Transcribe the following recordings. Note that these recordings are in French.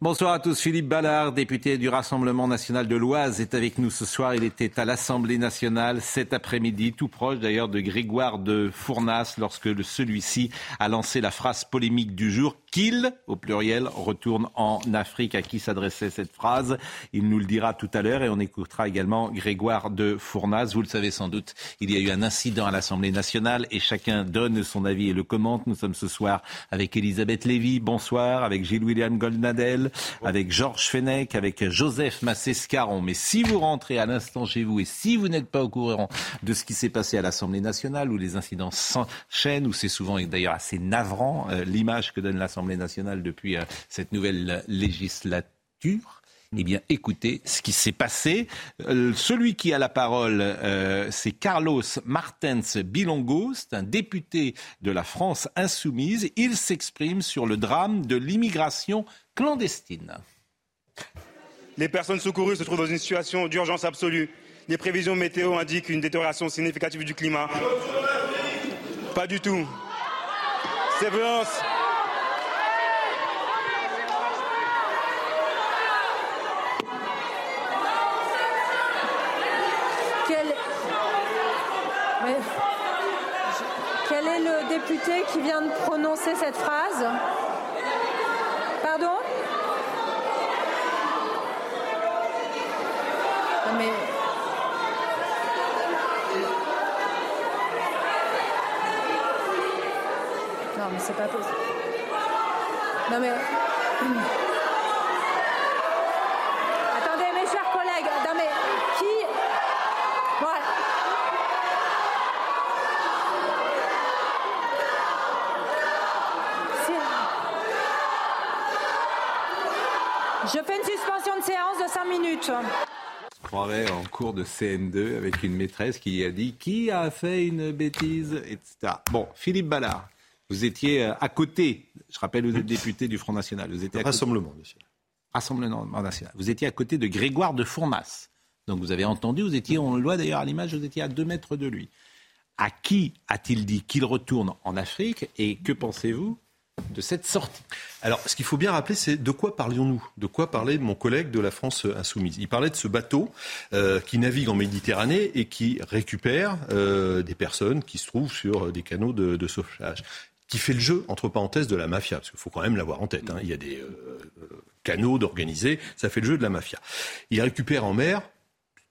Bonsoir à tous. Philippe Ballard, député du Rassemblement national de l'Oise, est avec nous ce soir. Il était à l'Assemblée nationale cet après-midi, tout proche d'ailleurs de Grégoire de Fournas, lorsque celui-ci a lancé la phrase polémique du jour qu'il, au pluriel, retourne en Afrique. À qui s'adressait cette phrase? Il nous le dira tout à l'heure et on écoutera également Grégoire de Fournas. Vous le savez sans doute, il y a eu un incident à l'Assemblée nationale et chacun donne son avis et le commente. Nous sommes ce soir avec Elisabeth Lévy, bonsoir, avec Gilles-William Goldnadel, avec Georges Fenech, avec Joseph Massescaron. Mais si vous rentrez à l'instant chez vous et si vous n'êtes pas au courant de ce qui s'est passé à l'Assemblée nationale, où les incidents s'enchaînent, où c'est souvent d'ailleurs assez navrant euh, l'image que donne l'Assemblée nationale depuis euh, cette nouvelle législature, eh bien, écoutez ce qui s'est passé. Euh, celui qui a la parole, c'est Carlos Martens Bilongo, c'est un député de la France insoumise. Il s'exprime sur le drame de l'immigration clandestine. Les personnes secourues se trouvent dans une situation d'urgence absolue. Les prévisions météo indiquent une détérioration significative du climat. Pas du tout. Quel... Quel est le qui vient de prononcer cette phrase Pardon? Mais... Non, mais c'est pas possible. Non, mais... Attendez, mes chers collègues. Non, mais qui... Voilà. Je fais une suspension de séance de 5 minutes. Je croirais en cours de CN2 avec une maîtresse qui a dit qui a fait une bêtise, etc. Bon, Philippe Ballard, vous étiez euh, à côté, je rappelle, vous êtes député du Front National. Vous étiez Rassemblement monsieur. Rassemblement national. Vous étiez à côté de Grégoire de Fournas. Donc vous avez entendu, vous étiez, on le voit d'ailleurs à l'image, vous étiez à deux mètres de lui. À qui a-t-il dit qu'il retourne en Afrique et que pensez-vous de cette sortie. Alors, ce qu'il faut bien rappeler, c'est de quoi parlions-nous? De quoi parlait mon collègue de la France insoumise? Il parlait de ce bateau euh, qui navigue en Méditerranée et qui récupère euh, des personnes qui se trouvent sur des canaux de, sauvetage, qui fait le jeu, entre parenthèses, de la mafia, parce qu'il faut quand même l'avoir en tête. Hein. Il y a des euh, canaux d'organiser, ça fait le jeu de la mafia. Il récupère en mer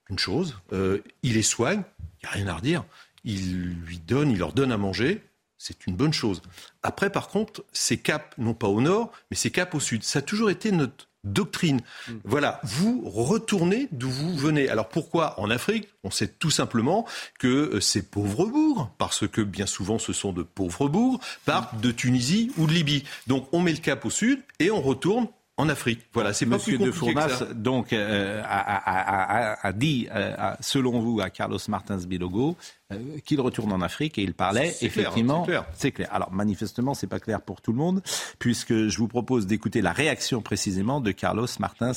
une chose, il les soigne, il n'y a rien à redire, il lui donne, il leur donne à manger, c'est une bonne chose. Après, par contre, ces caps, non pas au nord, mais ces caps au sud. Ça a toujours été notre doctrine. Mm. Voilà, vous retournez d'où vous venez. Alors pourquoi en Afrique? On sait tout simplement que euh, ces pauvres bourgs, parce que bien souvent ce sont de pauvres bourgs, partent de Tunisie ou de Libye. Donc on met le cap au sud et on retourne en Afrique. Voilà, c'est Monsieur de Fournas, donc, euh, a, a, a, a, dit, euh, selon vous, à Carlos Martins Bilogo, euh, qu'il retourne en Afrique et il parlait effectivement. Clair, c'est clair. Alors manifestement, c'est pas clair pour tout le monde, puisque je vous propose d'écouter la réaction précisément de Carlos Martins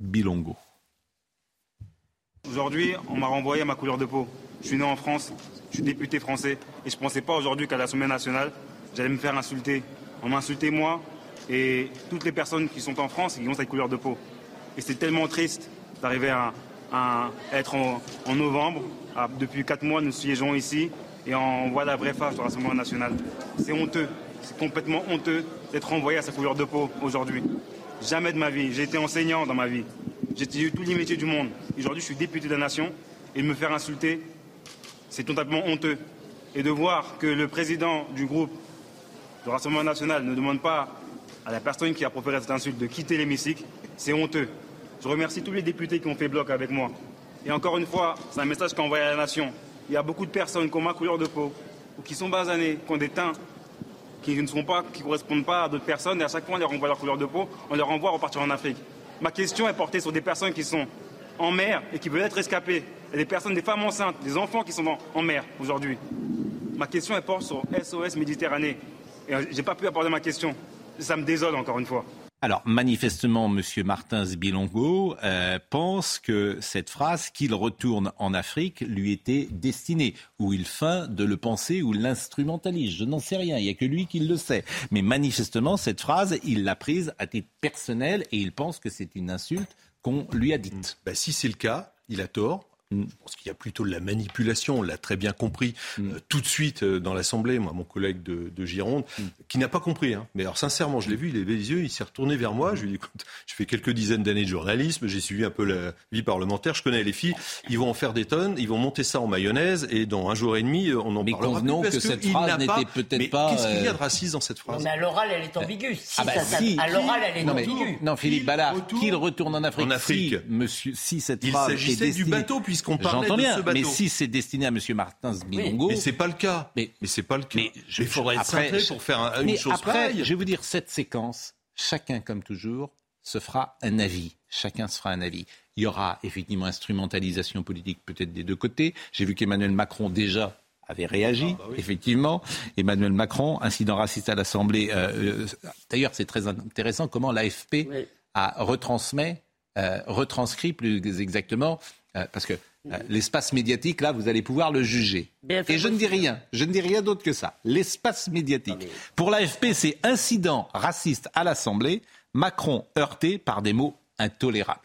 Bilongo. Aujourd'hui, on m'a renvoyé à ma couleur de peau. Je suis né en France, je suis député français, et je ne pensais pas aujourd'hui qu'à l'Assemblée nationale, j'allais me faire insulter. On m'a insulté moi, et toutes les personnes qui sont en France et qui ont cette couleur de peau. Et c'est tellement triste d'arriver à, être en, novembre. Depuis quatre mois, nous siégeons ici et on voit la vraie face du Rassemblement national. C'est honteux, c'est complètement honteux d'être renvoyé à sa couleur de peau aujourd'hui. Jamais de ma vie. J'ai été enseignant dans ma vie. J'ai eu tous les métiers du monde. Aujourd'hui, je suis député de la nation et me faire insulter, c'est totalement honteux. Et de voir que le président du groupe du Rassemblement national ne demande pas à la personne qui a proféré cette insulte de quitter l'hémicycle, c'est honteux. Je remercie tous les députés qui ont fait bloc avec moi. Et encore une fois, c'est un message qu'on envoie à la nation. Il y a beaucoup de personnes qui ont ma couleur de peau, ou qui sont basanées, qui ont des teints qui ne correspondent pas à d'autres personnes, et à chaque fois on leur renvoie leur couleur de peau, on leur renvoie à repartir en Afrique. Ma question est portée sur des personnes qui sont en mer et qui veulent être escapées. Et des personnes, des femmes enceintes, des enfants qui sont en, mer aujourd'hui. Ma question est portée sur SOS Méditerranée. Et euh, j'ai pas pu aborder ma question. Ça me désole encore une fois. Alors, manifestement, M. Martins Bilongo euh, pense que cette phrase, qu'il retourne en Afrique, lui était destinée. Ou il feint de le penser ou l'instrumentalise. Je n'en sais rien. Il n'y a que lui qui le sait. Mais manifestement, cette phrase, il l'a prise à titre personnel et il pense que c'est une insulte qu'on lui a dite. Bah, si c'est le cas, il a tort. Mm. Je pense qu'il y a plutôt de la manipulation, on l'a très bien compris mm. euh, tout de suite euh, dans l'Assemblée, moi, mon collègue de, Gironde, mm. qui n'a pas compris. Hein. Mais alors sincèrement, je l'ai vu, il avait les yeux, il s'est retourné vers moi, je lui ai dit, écoute, je fais quelques dizaines d'années de journalisme, j'ai suivi un peu la vie parlementaire, je connais les filles, ils vont en faire des tonnes, ils vont monter ça en mayonnaise, et dans un jour et demi, euh, on en mais parlera plus. que, que cette phrase n'était peut-être pas... Qu'est-ce qu'il y a de raciste dans cette phrase? Mais à l'oral, elle est ambiguë. Si, ah bah si. À l'oral, elle est non, ambiguë. non, Philippe Ballard, qu'il retourne en Afrique, en Afrique. Si, monsieur, si cette il phrase s'agissait du bateau, puisqu'on parlait de mais si c'est destiné à M. Martins Bilongo. Mais c'est pas le cas. Mais, mais c'est pas le cas. Mais il faudrait être après, pour faire un, une chose après, pareille. Je vais vous dire, cette séquence, chacun, comme toujours, se fera un avis. Chacun se fera un avis. Il y aura effectivement instrumentalisation politique peut-être des deux côtés. J'ai vu qu'Emmanuel Macron déjà avait réagi, ah, bah effectivement. Emmanuel Macron, incident raciste à l'Assemblée. Euh, euh, d'ailleurs, c'est très intéressant comment l'AFP a retransmet, euh, retranscrit plus exactement, parce que euh, l'espace médiatique, là, vous allez pouvoir le juger. Et je ne dis rien, je ne dis rien d'autre que ça. L'espace médiatique. Pour l'AFP, c'est incident raciste à l'Assemblée, Macron heurté par des mots intolérables.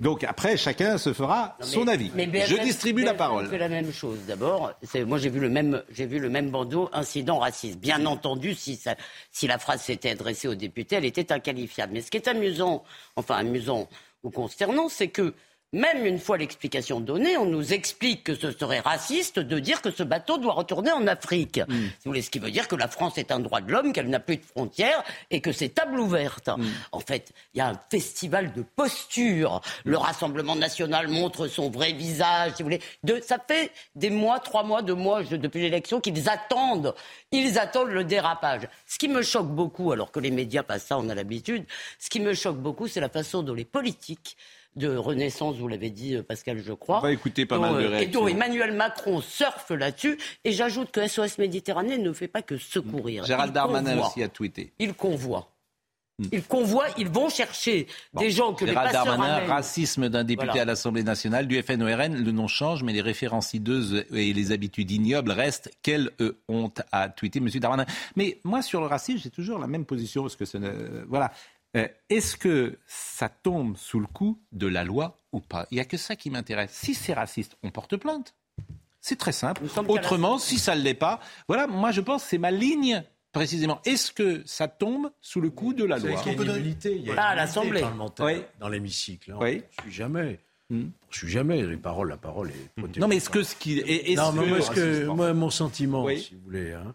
Donc après, chacun se fera son avis. je distribue la parole. fait la même chose. D'abord, moi j'ai vu le même, j'ai vu le même bandeau incident raciste. Bien entendu, si, ça, si la phrase s'était adressée aux députés, elle était inqualifiable. Mais ce qui est amusant, enfin amusant ou consternant, c'est que même une fois l'explication donnée, on nous explique que ce serait raciste de dire que ce bateau doit retourner en Afrique. Mm. vous voulez, ce qui veut dire que la France est un droit de l'homme, qu'elle n'a plus de frontières et que c'est table ouverte. Mm. En fait, il y a un festival de posture. Le Rassemblement national montre son vrai visage, si vous voulez. De, ça fait des mois, trois mois, deux mois depuis l'élection qu'ils attendent. Ils attendent le dérapage. Ce qui me choque beaucoup, alors que les médias passent ça, on a l'habitude, ce qui me choque beaucoup, c'est la façon dont les politiques de renaissance, vous l'avez dit euh, Pascal, je crois. On va écouter pas mal de réactions. Euh, et dont Emmanuel Macron surfe là-dessus. Et j'ajoute que SOS Méditerranée ne fait pas que secourir. Gérald Darmanin aussi a tweeté. Il convoie. Hmm. Ils convoient, ils vont chercher des gens que Gérald les Darmanin, racisme d'un député à l'Assemblée nationale du FNORN, le nom change, mais les références hideuses et les habitudes ignobles restent. Quelle honte à tweeter, Monsieur Darmanin. Mais moi, sur le racisme, j'ai toujours la même position, parce que ce voilà, est-ce que ça tombe sous le coup de la loi ou pas? Il n'y a que ça qui m'intéresse. Si c'est raciste, on porte plainte. C'est très simple. Autrement, si ça ne l'est pas, voilà, moi je pense que c'est ma ligne précisément. Est-ce que ça tombe sous le coup de la loi? Il y a ah, à l'Assemblée. dans l'hémicicle. Hein. Oui. Je suis jamais. Hmm. Je suis jamais. Les paroles, la parole est. Non, mais est-ce que ce qui est. non, mais moi, que, moi, mon sentiment, si vous voulez. Hein,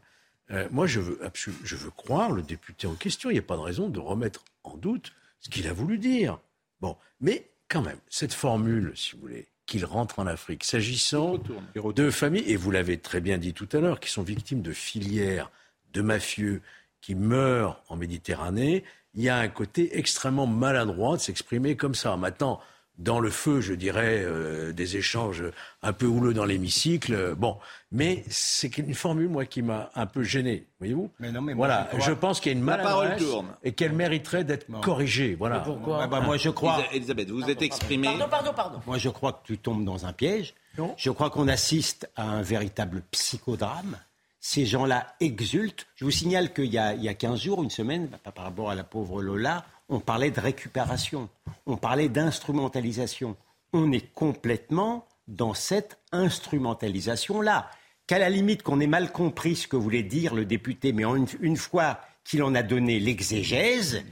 euh, moi, je veux, je veux croire le député en question. Il n'y a pas de raison de remettre en doute ce qu'il a voulu dire. Bon, mais quand même, cette formule, si vous voulez, qu'il rentre en Afrique, s'agissant de familles, et vous l'avez très bien dit tout à l'heure, qui sont victimes de filières, de mafieux, qui meurent en Méditerranée, il y a un côté extrêmement maladroit de s'exprimer comme ça. Maintenant, dans le feu, je dirais, euh, des échanges un peu houleux dans l'hémicycle. Bon, mais c'est une formule, moi, qui m'a un peu gêné, voyez-vous? Mais non, mais Voilà, je pense qu'il y a une maladresse et qu'elle mériterait d'être corrigée. Voilà. pourquoi bah, Moi, je crois... Elisabeth, vous êtes exprimée... Pardon, pardon, pardon. Moi, je crois que tu tombes dans un piège. Non. Je crois qu'on assiste à un véritable psychodrame. Ces gens-là exultent. Je vous signale qu'il y, y, a 15 jours, une semaine, par rapport à la pauvre Lola, on parlait de récupération, on parlait d'instrumentalisation. On est complètement dans cette instrumentalisation-là. Qu'à la limite qu'on ait mal compris ce que voulait dire le député, mais une, fois qu'il en a donné l'exégèse,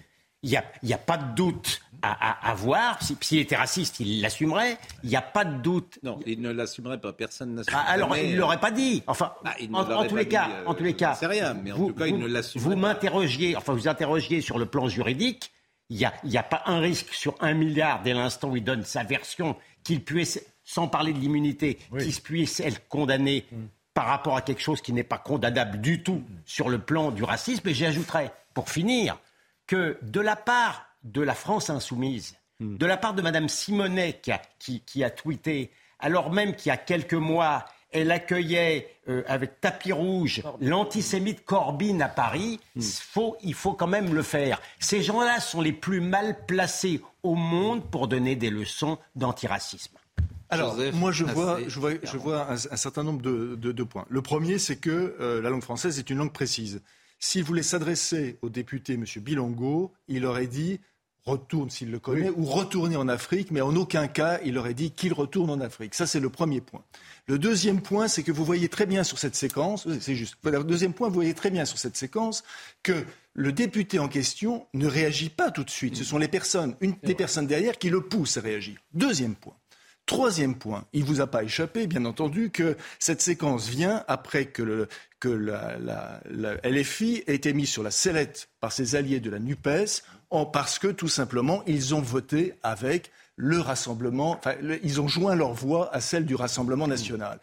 il n'y a, pas de doute à, avoir. S'il était raciste, il l'assumerait. Il n'y a pas de doute. Non, il ne l'assumerait pas. Personne n'assumerait. Ah, alors, il ne l'aurait pas dit. Enfin, bah, en, tous les cas, en tous les cas, c'est rien. Mais en tout cas, il ne l'assumerait Vous m'interrogiez, enfin, vous interrogiez sur le plan juridique il n'y a, pas un risque sur un milliard dès l'instant où il donne sa version qu'il puisse, sans parler de l'immunité, qu'il puisse être condamné. par rapport à quelque chose qui n'est pas condamnable du tout sur le plan du racisme. Et j'ajouterais, pour finir, que de la part de la France insoumise, hmm. de la part de Mme Simonet qui a, tweeté, alors même qu'il y a quelques mois, elle accueillait euh, avec tapis rouge l'antisémite Corbyn à Paris, hmm. faut, il faut quand même le faire. Ces gens-là sont les plus mal placés au monde pour donner des leçons d'antiracisme. Alors, moi, je vois, je vois, je vois un, certain nombre de, points. Le premier, c'est que euh, la langue française est une langue précise. S'il voulait s'adresser au député M. Bilongo, il aurait dit retourne s'il le connaît, ou retourner en Afrique, mais en aucun cas il aurait dit qu'il retourne en Afrique. Ça, c'est le premier point. Le deuxième point, c'est que vous voyez très bien sur cette séquence, c'est juste, le deuxième point, vous voyez très bien sur cette séquence que le député en question ne réagit pas tout de suite. Ce sont les personnes, une des personnes derrière qui le poussent à réagir. Deuxième point. Troisième point, il ne vous a pas échappé, bien entendu, que cette séquence vient après que, la, LFI ait été mise sur la sellette par ses alliés de la NUPES, parce que tout simplement, ils ont voté avec le Rassemblement, enfin, ils ont joint leur voix à celle du Rassemblement national.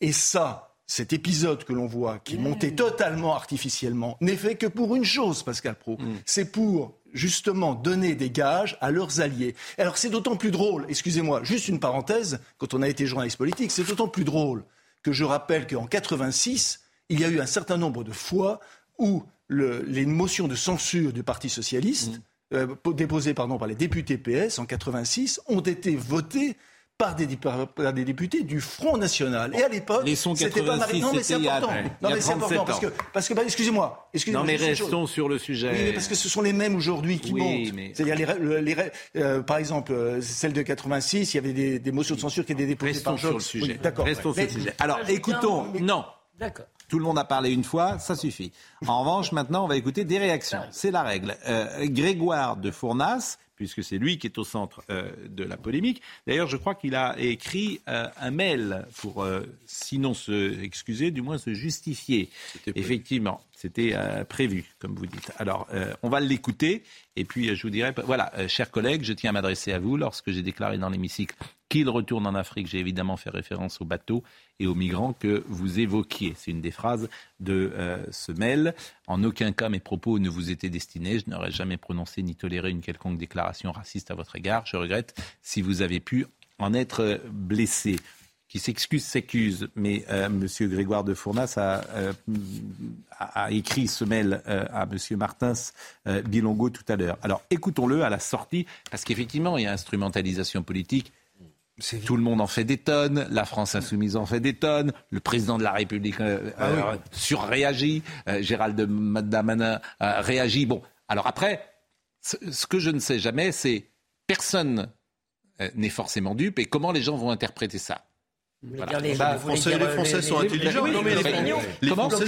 Et ça, cet épisode que l'on voit, qui est monté totalement artificiellement, n'est fait que pour une chose, Pascal Pro. Mm. C'est pour justement donner des gages à leurs alliés. Alors c'est d'autant plus drôle, excusez-moi, juste une parenthèse, quand on a été journaliste politique, c'est d'autant plus drôle que je rappelle qu'en 86, il y a eu un certain nombre de fois où les motions de censure du Parti socialiste, mmh. euh, déposées pardon, par les députés PS en 86, ont été votées par des, des, députés du Front National. Et à l'époque, c'était pas Non, mais c'est important. non, mais c'est important parce que, parce que bah, excusez-moi. Excusez non, mais restons sur le sujet. Oui, mais parce que ce sont les mêmes aujourd'hui qui montent. C'est-à-dire, les, euh, par exemple, euh, celle de 86, il y avait des, des motions de censure qui étaient déposées restons par sur le sujet. D'accord. Restons sur le sujet. Alors, écoutons. Non. D'accord. Tout le monde a parlé une fois, ça suffit. En revanche, maintenant, on va écouter des réactions. C'est la règle. Euh, Grégoire de Fournas puisque c'est lui qui est au centre euh, de la polémique. D'ailleurs, je crois qu'il a écrit euh, un mail pour, euh, sinon se excuser, du moins se justifier. Effectivement, c'était prévu, comme vous dites. Alors, on va l'écouter, et puis je vous dirai, voilà, chers collègues, je tiens à m'adresser à vous. Lorsque j'ai déclaré dans l'hémicycle qu'il retourne en Afrique, j'ai évidemment fait référence au bateau et aux migrants que vous évoquiez. C'est une des phrases de euh, mail. En aucun cas mes propos ne vous étaient destinés. Je n'aurais jamais prononcé ni toléré une quelconque déclaration raciste à votre égard. Je regrette si vous avez pu en être blessé qui s'excuse, s'accuse, mais euh, M. Grégoire de Fournas a, euh, a, écrit ce mail à M. Martins Bilongo tout à l'heure. Alors écoutons-le à la sortie, parce qu'effectivement, il y a instrumentalisation politique tout le monde en fait des tonnes, la France insoumise en fait des tonnes, le président de la République euh, ah euh, surréagit, euh, Gérald Madamanin réagit. Bon, alors après, ce que je ne sais jamais, c'est personne n'est forcément dupe et comment les gens vont interpréter ça? Les, Français, sont intelligents. les, Français,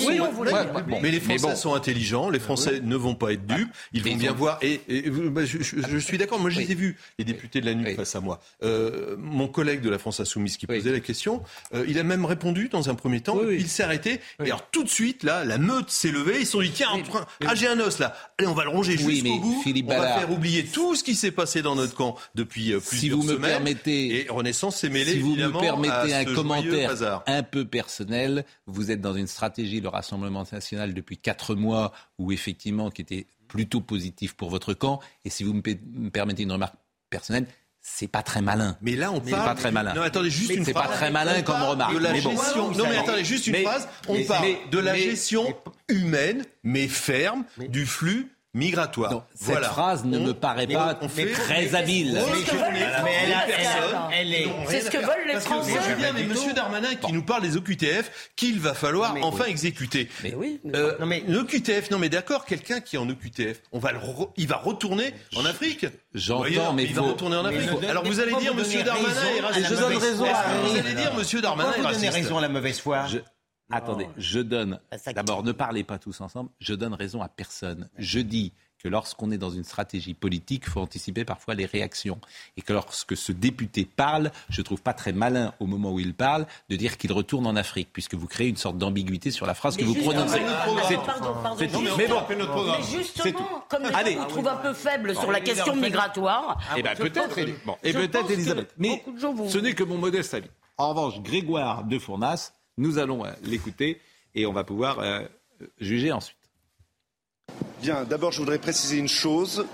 sont intelligents. Les Français ne vont pas être dupes. Ils vont bien voir. Et, bah, je, suis d'accord. Moi, je les ai vus, les députés de la nuit face à moi. Euh, mon collègue de la France Insoumise qui posait la question, euh, il a même répondu dans un premier temps. Il s'est arrêté. Et alors, tout de suite, là, la meute s'est levée. Ils se sont dit tiens, ah, j'ai un os là. Allez, on va le ronger jusqu'au bout. on va faire oublier tout ce qui s'est passé dans notre camp depuis euh, plusieurs si vous me semaines. Permettez, et Renaissance s'est mêlé évidemment à un commentaire un peu personnel. Vous êtes dans une stratégie, le Rassemblement national, depuis quatre mois, où effectivement, qui était plutôt positif pour votre camp. Et si vous me permettez une remarque personnelle, c'est pas très malin. Mais là, on parle. pas très malin. Non, attendez, juste une phrase. C'est pas très malin comme remarque. De la gestion. Non, mais attendez, juste une phrase. On parle de la gestion humaine, mais ferme, du flux migratoire. cette phrase ne me paraît pas très habile. C'est ce que veulent les Français. Je bien, mais Monsieur Darmanin qui nous parle des OQTF qu'il va falloir enfin exécuter. Mais oui. Euh, non mais l'OQTF, non mais d'accord, quelqu'un qui est en OQTF, on va il va retourner en Afrique. J'entends, mais il va retourner en Afrique. Alors vous allez dire Monsieur Darmanin Je donne raison. Vous allez dire Monsieur Darmanin Vous donnez raison à la mauvaise foi. Attendez, je donne. D'abord, ne parlez pas tous ensemble. Je donne raison à personne. Je dis que lorsqu'on est dans une stratégie politique, il faut anticiper parfois les réactions. Et que lorsque ce député parle, je ne trouve pas très malin au moment où il parle de dire qu'il retourne en Afrique, puisque vous créez une sorte d'ambiguïté sur la phrase que vous prononcez. C'est tout. Mais bon, mais justement, comme les Allez. vous trouvent un peu faible sur la question migratoire. Eh bien peut-être, et peut-être Elisabeth. Mais ce n'est que mon modeste avis. En revanche, Grégoire de Fournas Nous allons l'écouter et on va pouvoir juger ensuite. Bien, d'abord, je voudrais préciser une chose.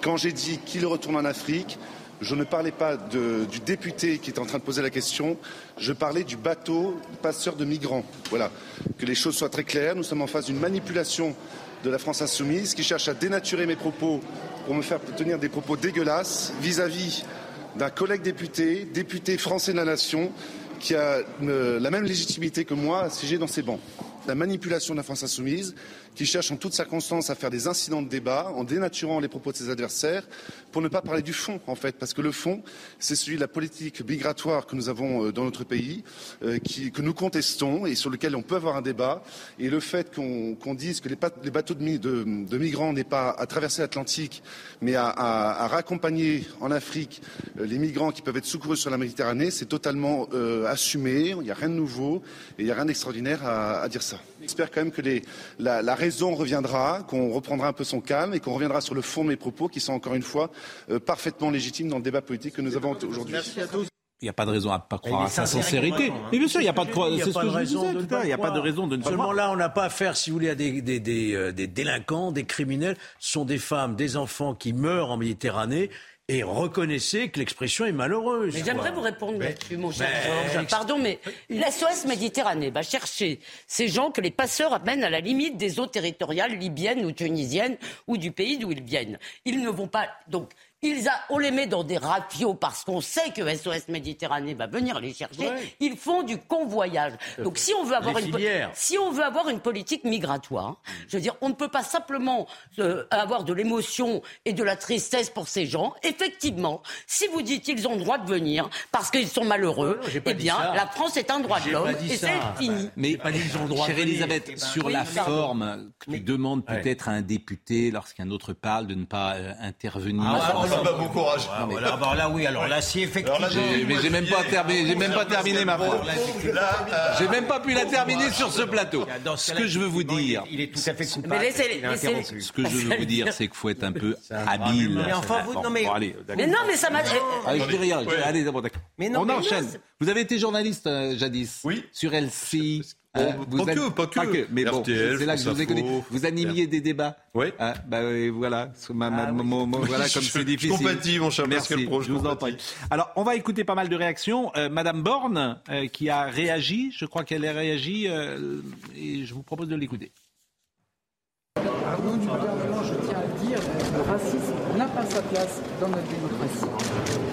Quand j'ai dit qu'il retourne en Afrique, je ne parlais pas du député qui est en train de poser la question, je parlais du bateau passeur de migrants. Voilà, que les choses soient très claires. Nous sommes en face d'une manipulation de la France insoumise qui cherche à dénaturer mes propos pour me faire tenir des propos dégueulasses vis-à-vis d'un collègue député, député français de la nation, qui a euh, la même légitimité que moi à siéger dans ces bancs. La manipulation de la France insoumise, qui cherche en toutes circonstances à faire des incidents de débat en dénaturant les propos de ses adversaires pour ne pas parler du fond, en fait, parce que le fond, c'est celui de la politique migratoire que nous avons euh, dans notre pays, euh, que nous contestons et sur lequel on peut avoir un débat. Et le fait qu'on dise que les, bateaux de, migrants n'est pas à traverser l'Atlantique, mais à, raccompagner en Afrique euh, les migrants qui peuvent être secourus sur la Méditerranée, c'est totalement assumé. Il n'y a rien de nouveau et il n'y a rien d'extraordinaire à, dire ça. J'espère quand même que la, la raison reviendra, qu'on reprendra un peu son calme et qu'on reviendra sur le fond de mes propos qui sont encore une fois euh, parfaitement légitimes dans le débat politique que nous avons aujourd'hui. Il n'y a pas de raison à ne pas croire à sa sincérité. Hein. Mais bien sûr, il n'y a pas de, c'est ce que je disais tout Il n'y a pas de raison de ne pas Seulement là, on n'a pas affaire, si vous voulez, à des, des, des, euh, des délinquants, des criminels. Ce sont des femmes, des enfants qui meurent en Méditerranée et reconnaissez que l'expression est malheureuse. Mais j'aimerais vous répondre là-dessus, mon cher Georges. Pardon, mais l'SOS Méditerranée va chercher ces gens que les passeurs amènent à la limite des eaux territoriales libyennes ou tunisiennes ou du pays d'où ils viennent. Ils ne vont pas. Donc, ils a, on les met dans des rapios parce qu'on sait que SOS Méditerranée va venir les chercher. Ils font du convoyage. Donc si on veut avoir une si on veut avoir une politique migratoire, je veux dire, on ne peut pas simplement euh, avoir de l'émotion et de la tristesse pour ces gens. Effectivement, si vous dites qu'ils ont le droit de venir parce qu'ils sont malheureux, eh bien, la France est un droit de l'homme et c'est fini. Mais chère Elisabeth, sur la forme, tu demandes peut-être à un député, lorsqu'un autre parle, de ne pas euh, intervenir. Ah, bon courage. Ah, voilà, alors là, oui, alors là, si effectivement. mais j'ai même pas terminé, j'ai même pas terminé ma phrase. J'ai même pas pu la terminer sur ce plateau. Ce que je veux vous dire. Il est tout à fait Mais laissez, Ce que je veux vous dire, c'est qu'il faut être un peu habile. Mais enfin, vous, non, mais. Mais non, mais ça m'a. Je dis rien. Allez, d'abord, d'accord. On enchaîne. Vous avez été journaliste euh, jadis. Oui. Sur LCI. Euh, vous pas, que, pas, que, Mais bon, c'est là que je vous ai connu. Vous animiez des débats. Oui. Ah, bah, voilà. Ma, ma, ah, oui. voilà comme c'est difficile. Je compatis, mon cher Merci. Pascal je vous en prie. Alors, on va écouter pas mal de réactions. Euh, Madame Borne, euh, qui a réagi, je crois qu'elle a réagi, euh, et je vous propose de l'écouter. Au nom du gouvernement, je tiens à le dire, le racisme n'a pas sa place dans notre démocratie.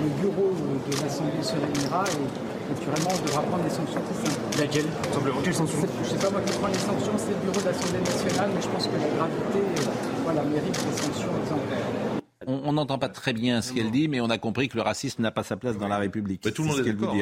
Le bureau de l'Assemblée se réunira et naturellement, on devra prendre des sanctions très simples. Laquelle Simplement, quelles sanctions? Je ne sais pas moi qui prends les sanctions, c'est le bureau de l'Assemblée nationale, mais je pense que la gravité euh, voilà, mérite des sanctions exemplaires. On n'entend pas très bien ce qu'elle dit, mais on a compris que le racisme n'a pas sa place dans la République. Mais tout le monde est, est d'accord.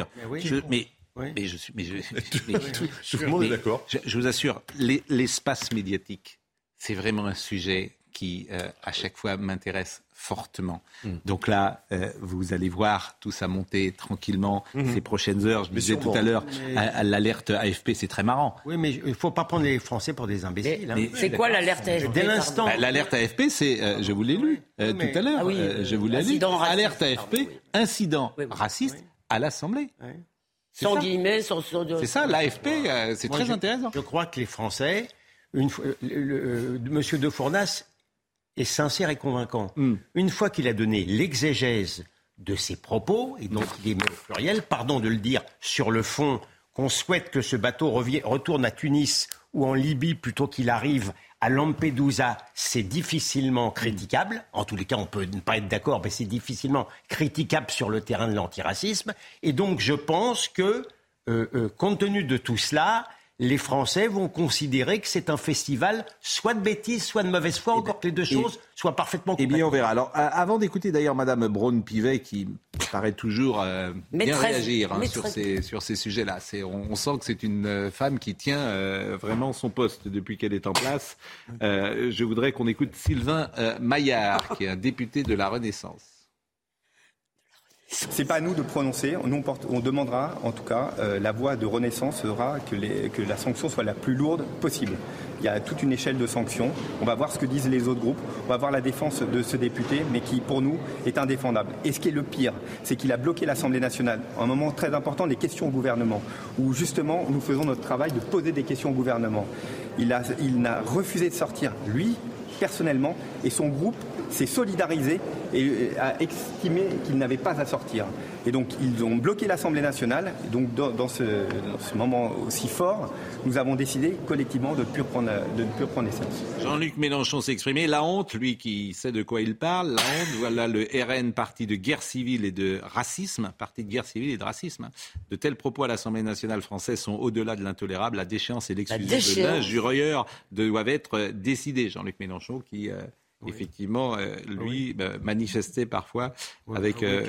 Mais, mais, je suis. Mais je, tout le monde est d'accord. Je, vous assure, l'espace médiatique, c'est vraiment un sujet qui, euh, à chaque fois, m'intéresse fortement. Hmm. Donc là, euh, vous allez voir tout ça monter tranquillement hmm. ces prochaines heures. Je disais tout à l'heure, à, l'alerte AFP, c'est très marrant. Oui, mais il ne faut pas prendre les Français pour des imbéciles. Hein. C'est quoi l'alerte AFP Dès l'instant. Bah, l'alerte AFP, c'est, euh, je vous l'ai lu tout à l'heure, ah je vous l'ai lu. Alerte AFP, incident raciste à l'Assemblée. Sans guillemets, sans... C'est ça, l'AFP, c'est très intéressant. Je crois que les Français, une fois, Monsieur De Fournas est sincère et convaincant. Hmm. Une fois qu'il a donné l'exégèse de ses propos, et donc il est mis au pluriel, pardon de le dire, sur le fond, qu'on souhaite que ce bateau retourne à Tunis ou en Libye plutôt qu'il arrive à Lampedusa, c'est difficilement critiquable. En tous les cas, on peut ne pas être d'accord, mais c'est difficilement critiquable sur le terrain de l'antiracisme. Et donc, je pense que, euh, euh, compte tenu de tout cela, les Français vont considérer que c'est un festival soit de bêtises, soit de mauvaise foi, eh encore ben, que les deux choses soient parfesement Eh bien, on verra. Alors, avant d'écouter d'ailleurs Madame Braun-Pivet, qui paraît toujours euh, bien réagir hein, sur, ces, sur ces sujets-là, on, on, sent que c'est une euh, femme qui tient euh, vraiment son poste depuis qu'elle est en place. je voudrais qu'on écoute Sylvain Maillard, qui est un député de la Renaissance. C'est pas à nous de prononcer. Nous, on, demandera, en tout cas, euh, la voie de renaissance sera que, les- que la sanction soit la plus lourde possible. Il y a toute une échelle de sanctions. On va voir ce que disent les autres groupes. On va voir la défense de ce député, mais qui, pour nous, est indéfendable. Et ce qui est le pire, c'est qu'il a bloqué l'Assemblée nationale. Un moment très important, des questions au gouvernement, où justement, nous faisons notre travail de poser des questions au gouvernement. Il a, il n'a refusé de sortir, lui, personnellement, et son groupe s'est solidarisé et euh, a estimé qu'il n'avait pas à sortir. Et donc ils ont bloqué l'Assemblée nationale. Et donc dans, dans ce, dans ce moment aussi fort, nous avons décidé collectivement de ne plus prendre, de ne plus prendre naissance. Jean-Luc Mélenchon s'est exprimé. La honte, lui qui sait de quoi il parle, la honte, voilà le RN, parti de guerre civile et de racisme, parti de guerre civile et de racisme. De tels propos à l'Assemblée nationale française sont au-delà de l'intolérable. La déchéance et l'exclusion de l'injurieur doivent être décidées. Jean-Luc Mélenchon qui, euh, effectivement, euh, lui, euh, manifestait parfois avec... euh,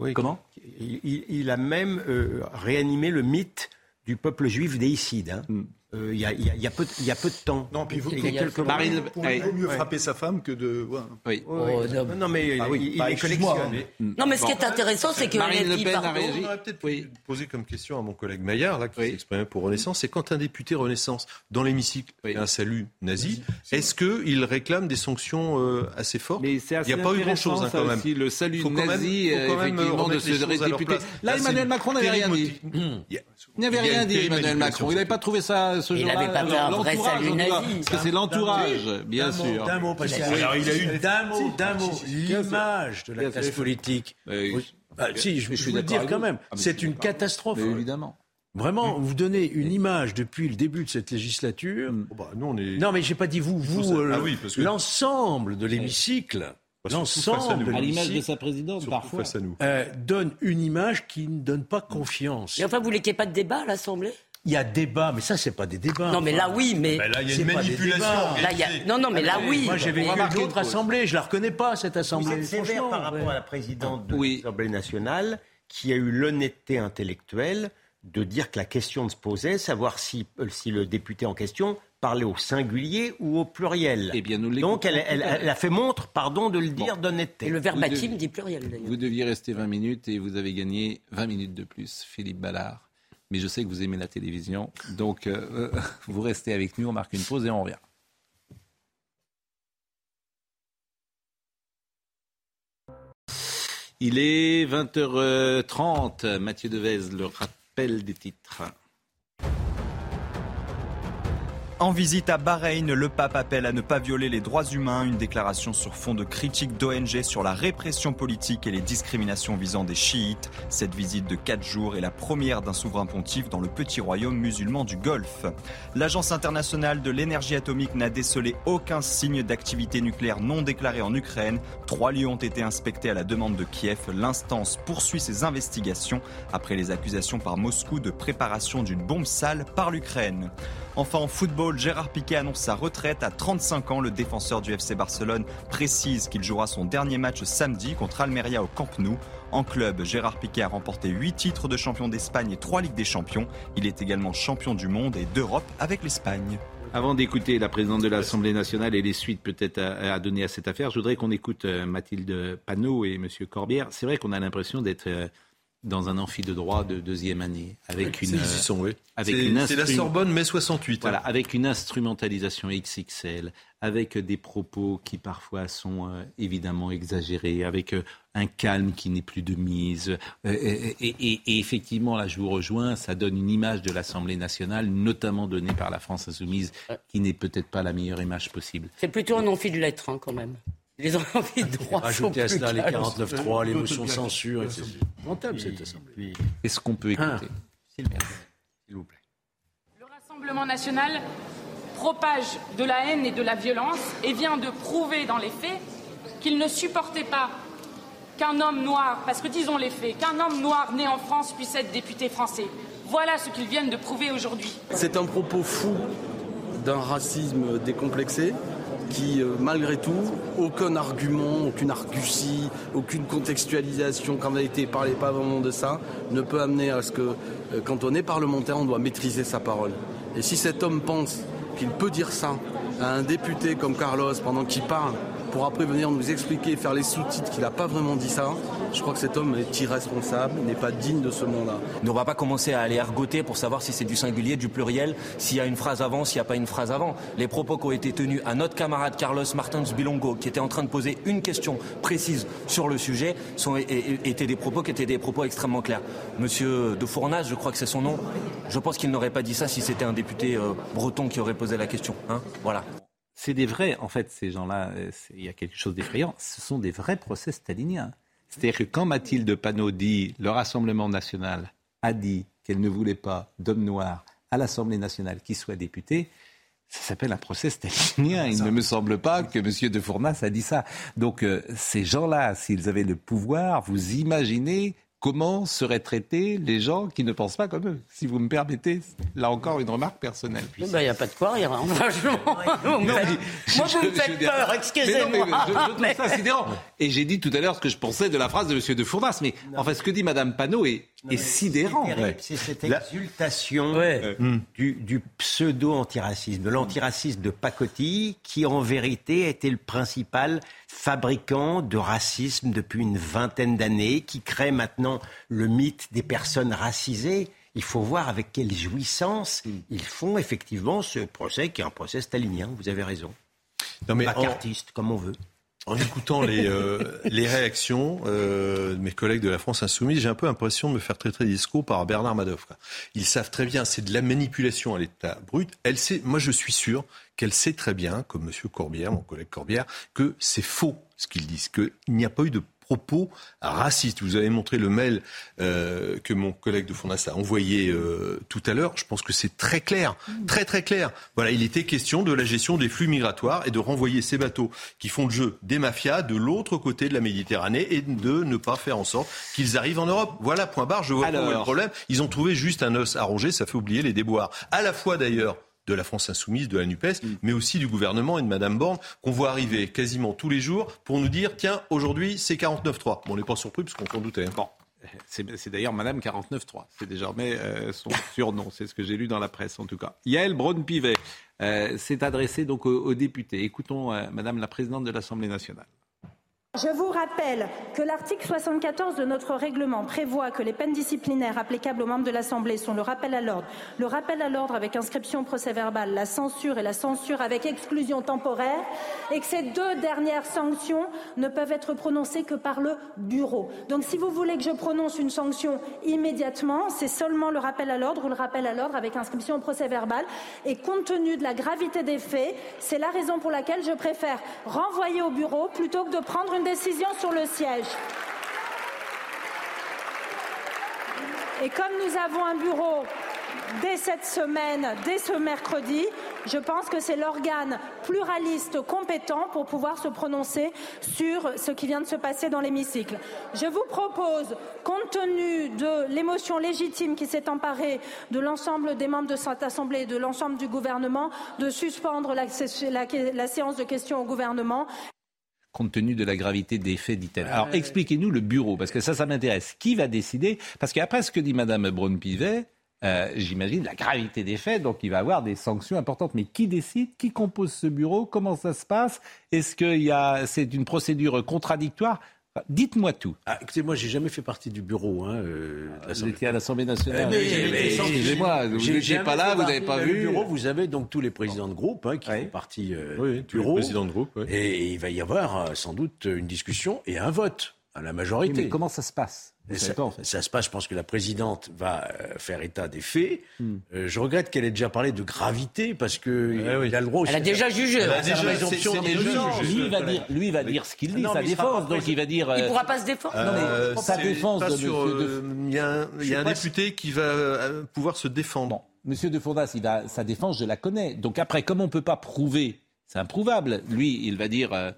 Oui, Comment? Il, a même euh, réanimé le mythe du peuple juif déicide. hein. Euh, Il y, a, y y peu de- il y a peu de temps. Non, puis vous, Il y a quelques Marine Le il vaut mieux Ouais. frapper sa femme que de. ouais. Oui. Oh, non. Non, mais Ah oui, il, il bah, collectionne. hein. Non, mais ce qui est intéressant, c'est que Marine Le Pen a réagi. On aurait peut-être Oui. poser comme question à mon collègue Maillard, là, qui Oui. s'exprimait pour Renaissance, c'est quand un député Renaissance, dans l'hémicycle, Oui. fait un salut nazi, est-ce qu'il réclame des sanctions euh, assez fortes? Mais assez Il n'y a pas eu grand-chose, hein, quand même. aussi, le salut Faut quand même- nazi, faut euh, quand même effectivement, de ce député. Là, Emmanuel Macron n'avait rien dit. Il n'avait rien dit, Emmanuel Macron. Il n'avait pas trouvé ça ce Il jour-là. n'avait pas fait un vrai L'entourage, salut nazi. Parce que c'est l'entourage, bien sûr. D'un mot, parce que- Alors, il a eu une- d'un mot, d'un mot, l'image de la classe politique. Euh, Oui. Bah, si, je, je je suis le d'accord dire quand même. Ah, c'est une catastrophe. Mais évidemment. Vraiment, vous donnez une image depuis le début de cette législature. Oh, bah, nous, on est... Non, mais j'ai pas dit vous, vous, euh, ah oui, que- l'ensemble de l'hémicycle, surtout face à l'ensemble À l'image de sa présidente, parfois. face à nous. euh, donne une image qui ne donne pas confiance. Mais enfin, vous voulez qu'il n'y ait pas de débat à l'Assemblée? Il y a débat, mais ça, c'est pas des débats. Non, mais là, oui, mais. Ben là, il y a c'est une manipulation. débats. Là, il y a... Non, non, mais là, oui. Moi, j'ai vécu une autre assemblée. Je la reconnais pas, cette Vous assemblée. êtes sévère par rapport ouais. à la présidente de Oui. l'Assemblée nationale qui a eu l'honnêteté intellectuelle de dire que la question se posait, savoir si, euh, si le député en question parlait au singulier ou au pluriel. Eh bien, nous Donc elle, elle- a fait montre, pardon de le dire, d'honnêteté. Et le Vous verbatim dit pluriel, d'ailleurs. Vous deviez rester 20 minutes et vous avez gagné 20 minutes de plus, Philippe Ballard. Mais je sais que vous aimez la télévision, donc euh, euh, vous restez avec nous, on marque une pause et on revient. Il est 20h30. Mathieu Devez, le rappel des titres. En visite à Bahreïn, le pape appelle à ne pas violer les droits humains, une déclaration sur fond de critique d'ONG sur la répression politique et les discriminations visant des chiites. Cette visite de 4 jours est la première d'un souverain pontife dans le petit royaume musulman du Golfe. L'Agence internationale de l'énergie atomique n'a décelé aucun signe d'activité nucléaire non déclarée en Ukraine. Trois lieux ont été inspectés à la demande de Kiev. L'instance poursuit ses investigations après les accusations par Moscou de préparation d'une bombe sale par l'Ukraine. Enfin en football, Gérard Piquet annonce sa retraite à 35 ans. Le défenseur du FC Barcelone précise qu'il jouera son dernier match samedi contre Almeria au Camp Nou. En club, Gérard Piquet a remporté 8 titres de champion d'Espagne et 3 Ligues des Champions. Il est également champion du monde et d'Europe avec l'Espagne. Avant d'écouter la présidente de l'Assemblée nationale et les suites peut-être à, donner à cette affaire, je voudrais qu'on écoute euh, Mathilde Panot et M. Corbière. C'est vrai qu'on a l'impression d'être euh, dans un amphi de droit de deuxième année, avec une, Ils y sont, oui. avec C'est une c'est la instru- Sorbonne, mai 68. Voilà, avec une instrumentalisation XXL, avec des propos qui parfois sont euh, évidemment exagérés, avec euh, un calme qui n'est plus de mise. Euh, et, et- et- et effectivement, là, je vous rejoins, ça donne une image de l'Assemblée nationale, notamment donnée par la France insoumise, qui n'est peut-être pas la meilleure image possible. C'est plutôt un amphi de lettres, hein, quand même. Les de droit à plus cela les calmes. 49.3, les motions de censure, etc. Rentable cette assemblée. Est-ce qu'on peut écouter S'il vous plaît. Le Rassemblement national propage de la haine et de la violence et vient de prouver dans les faits qu'il ne supportait pas qu'un homme noir, parce que disons les faits, qu'un homme noir né en France puisse être député français. Voilà ce qu'ils viennent de prouver aujourd'hui. C'est un propos fou d'un racisme décomplexé qui, euh, malgré tout, aucun argument, aucune argutie, aucune contextualisation, quand on a été parlé pas vraiment de ça, ne peut amener à ce que, euh, quand on est parlementaire, on doit maîtriser sa parole. Et si cet homme pense qu'il peut dire ça à un député comme Carlos pendant qu'il parle pour après venir nous expliquer, faire les sous-titres qu'il n'a pas vraiment dit ça, je crois que cet homme est irresponsable, n'est pas digne de ce monde-là. On ne va pas commencer à aller ergoter pour savoir si c'est du singulier, du pluriel, s'il y a une phrase avant, s'il n'y a pas une phrase avant. Les propos qui ont été tenus à notre camarade Carlos Martins Bilongo, qui était en train de poser une question précise sur le sujet, sont, étaient des propos qui étaient des propos extrêmement clairs. Monsieur de Fournas, je crois que c'est son nom, je pense qu'il n'aurait pas dit ça si c'était un député euh, breton qui aurait posé la question. Hein voilà. C'est des vrais, en fait, ces gens-là, euh, il y a quelque chose d'effrayant. Ce sont des vrais procès staliniens. C'est-à-dire que quand Mathilde Panot dit le Rassemblement national a dit qu'elle ne voulait pas d'hommes noirs à l'Assemblée nationale qui soit député, ça s'appelle un procès stalinien. Il ne me semble pas que M. de Fournas a dit ça. Donc euh, ces gens-là, s'ils avaient le pouvoir, vous imaginez comment seraient traités les gens qui ne pensent pas comme eux Si vous me permettez, là encore, une remarque personnelle. Il n'y a pas de quoi rire, hein. franchement. moi, vous me faites peur, excusez-moi. Je, ça sidérant. Et j'ai dit tout à l'heure ce que je pensais de la phrase de M. de Fournas. Mais enfin, ce que dit Mme Panot est, sidérant. C'est cette exultation mm. du, pseudo-antiracisme, de l'antiracisme de pacotille, qui en vérité était le principal fabricant de racisme depuis une vingtaine d'années, qui crée maintenant le mythe des personnes racisées. Il faut voir avec quelle jouissance ils font effectivement ce procès qui est un procès stalinien, vous avez raison. Non mais Macartiste, comme on veut. En écoutant les, euh, les réactions euh, de mes collègues de la France Insoumise, j'ai un peu l'impression de me faire traiter des discours par Bernard Madoff. Ils savent très bien, c'est de la manipulation à l'état brut. Elle sait, moi je suis sûr qu'elle sait très bien, comme M. Corbière, mon collègue Corbière, que c'est faux ce qu'ils disent, qu'il n'y a pas eu de propos racistes. Vous avez montré le mail euh, que mon collègue de Fondas a envoyé euh, tout à l'heure. Je pense que c'est très clair, très très clair. Voilà, il était question de la gestion des flux migratoires et de renvoyer ces bateaux qui font le jeu des mafias de l'autre côté de la Méditerranée et de ne pas faire en sorte qu'ils arrivent en Europe. Voilà, point barre, je vois pas le problème. Ils ont trouvé juste un os à ronger, ça fait oublier les déboires. À la fois d'ailleurs de la France insoumise, de la NUPES, mm. mais aussi du gouvernement et de Mme Borne, qu'on voit arriver quasiment tous les jours pour nous dire tiens, aujourd'hui, c'est 49-3. Bon, on n'est pas surpris parce qu'on s'en doutait. Hein. C'est d'ailleurs Madame 49.3. C'est désormais euh, son surnom. C'est ce que j'ai lu dans la presse, en tout cas. Yael Braun-Pivet euh, s'est adressée donc aux, députés. Écoutons euh, Madame la présidente de l'Assemblée nationale. Je vous rappelle que l'article 74 de notre règlement prévoit que les peines disciplinaires applicables aux membres de l'Assemblée sont le rappel à l'ordre, le rappel à l'ordre avec inscription au procès verbal, la censure et la censure avec exclusion temporaire, et que ces deux dernières sanctions ne peuvent être prononcées que par le bureau. Donc si vous voulez que je prononce une sanction immédiatement, c'est seulement le rappel à l'ordre ou le rappel à l'ordre avec inscription au procès verbal. Et compte tenu de la gravité des faits, c'est la raison pour laquelle je préfère renvoyer au bureau plutôt que de prendre une décision sur le siège. Et comme nous avons un bureau dès cette semaine, dès ce mercredi, je pense que c'est l'organe pluraliste compétent pour pouvoir se prononcer sur ce qui vient de se passer dans l'hémicycle. Je vous propose, compte tenu de l'émotion légitime qui s'est emparée de l'ensemble des membres de cette Assemblée et de l'ensemble du gouvernement, de suspendre la, la séance de questions au gouvernement compte tenu de la gravité des faits, dit-elle. Alors expliquez-nous le bureau, parce que ça, ça m'intéresse. Qui va décider? Parce qu'après ce que dit Mme Braun-Pivet, euh, j'imagine la gravité des faits, donc il va y avoir des sanctions importantes. Mais qui décide? Qui compose ce bureau? Comment ça se passe? Est-ce que c'est une procédure contradictoire? Dites-moi tout. Ah, écoutez, moi, j'ai jamais fait partie du bureau. Hein, euh, vous étiez à l'Assemblée nationale. Excusez-moi, vous n'étiez pas là, vous n'avez pas vu. Le bureau, vous avez donc tous les présidents de groupe hein, qui font partie euh, du bureau. présidents de groupe. Et il va y avoir euh, sans doute une discussion et un vote à la majorité. mais comment ça se passe? Ça, ça, se passe, je pense que la présidente va euh, faire état des faits. Hmm. Euh, je regrette qu'elle ait déjà parlé de gravité parce que eh il a le droit. Elle a déjà jugé. Elle a déjà Lui va dire, lui va dire ce qu'il dit, sa défense. Donc il va dire. Il pourra pas se défendre. non, mais sa défense Il y a un, député qui va euh, pouvoir se défendre. Monsieur De Fourdas, il a sa défense, je la connais. Donc après, comme on peut pas prouver c'est improuvable. Lui, il va dire. Euh,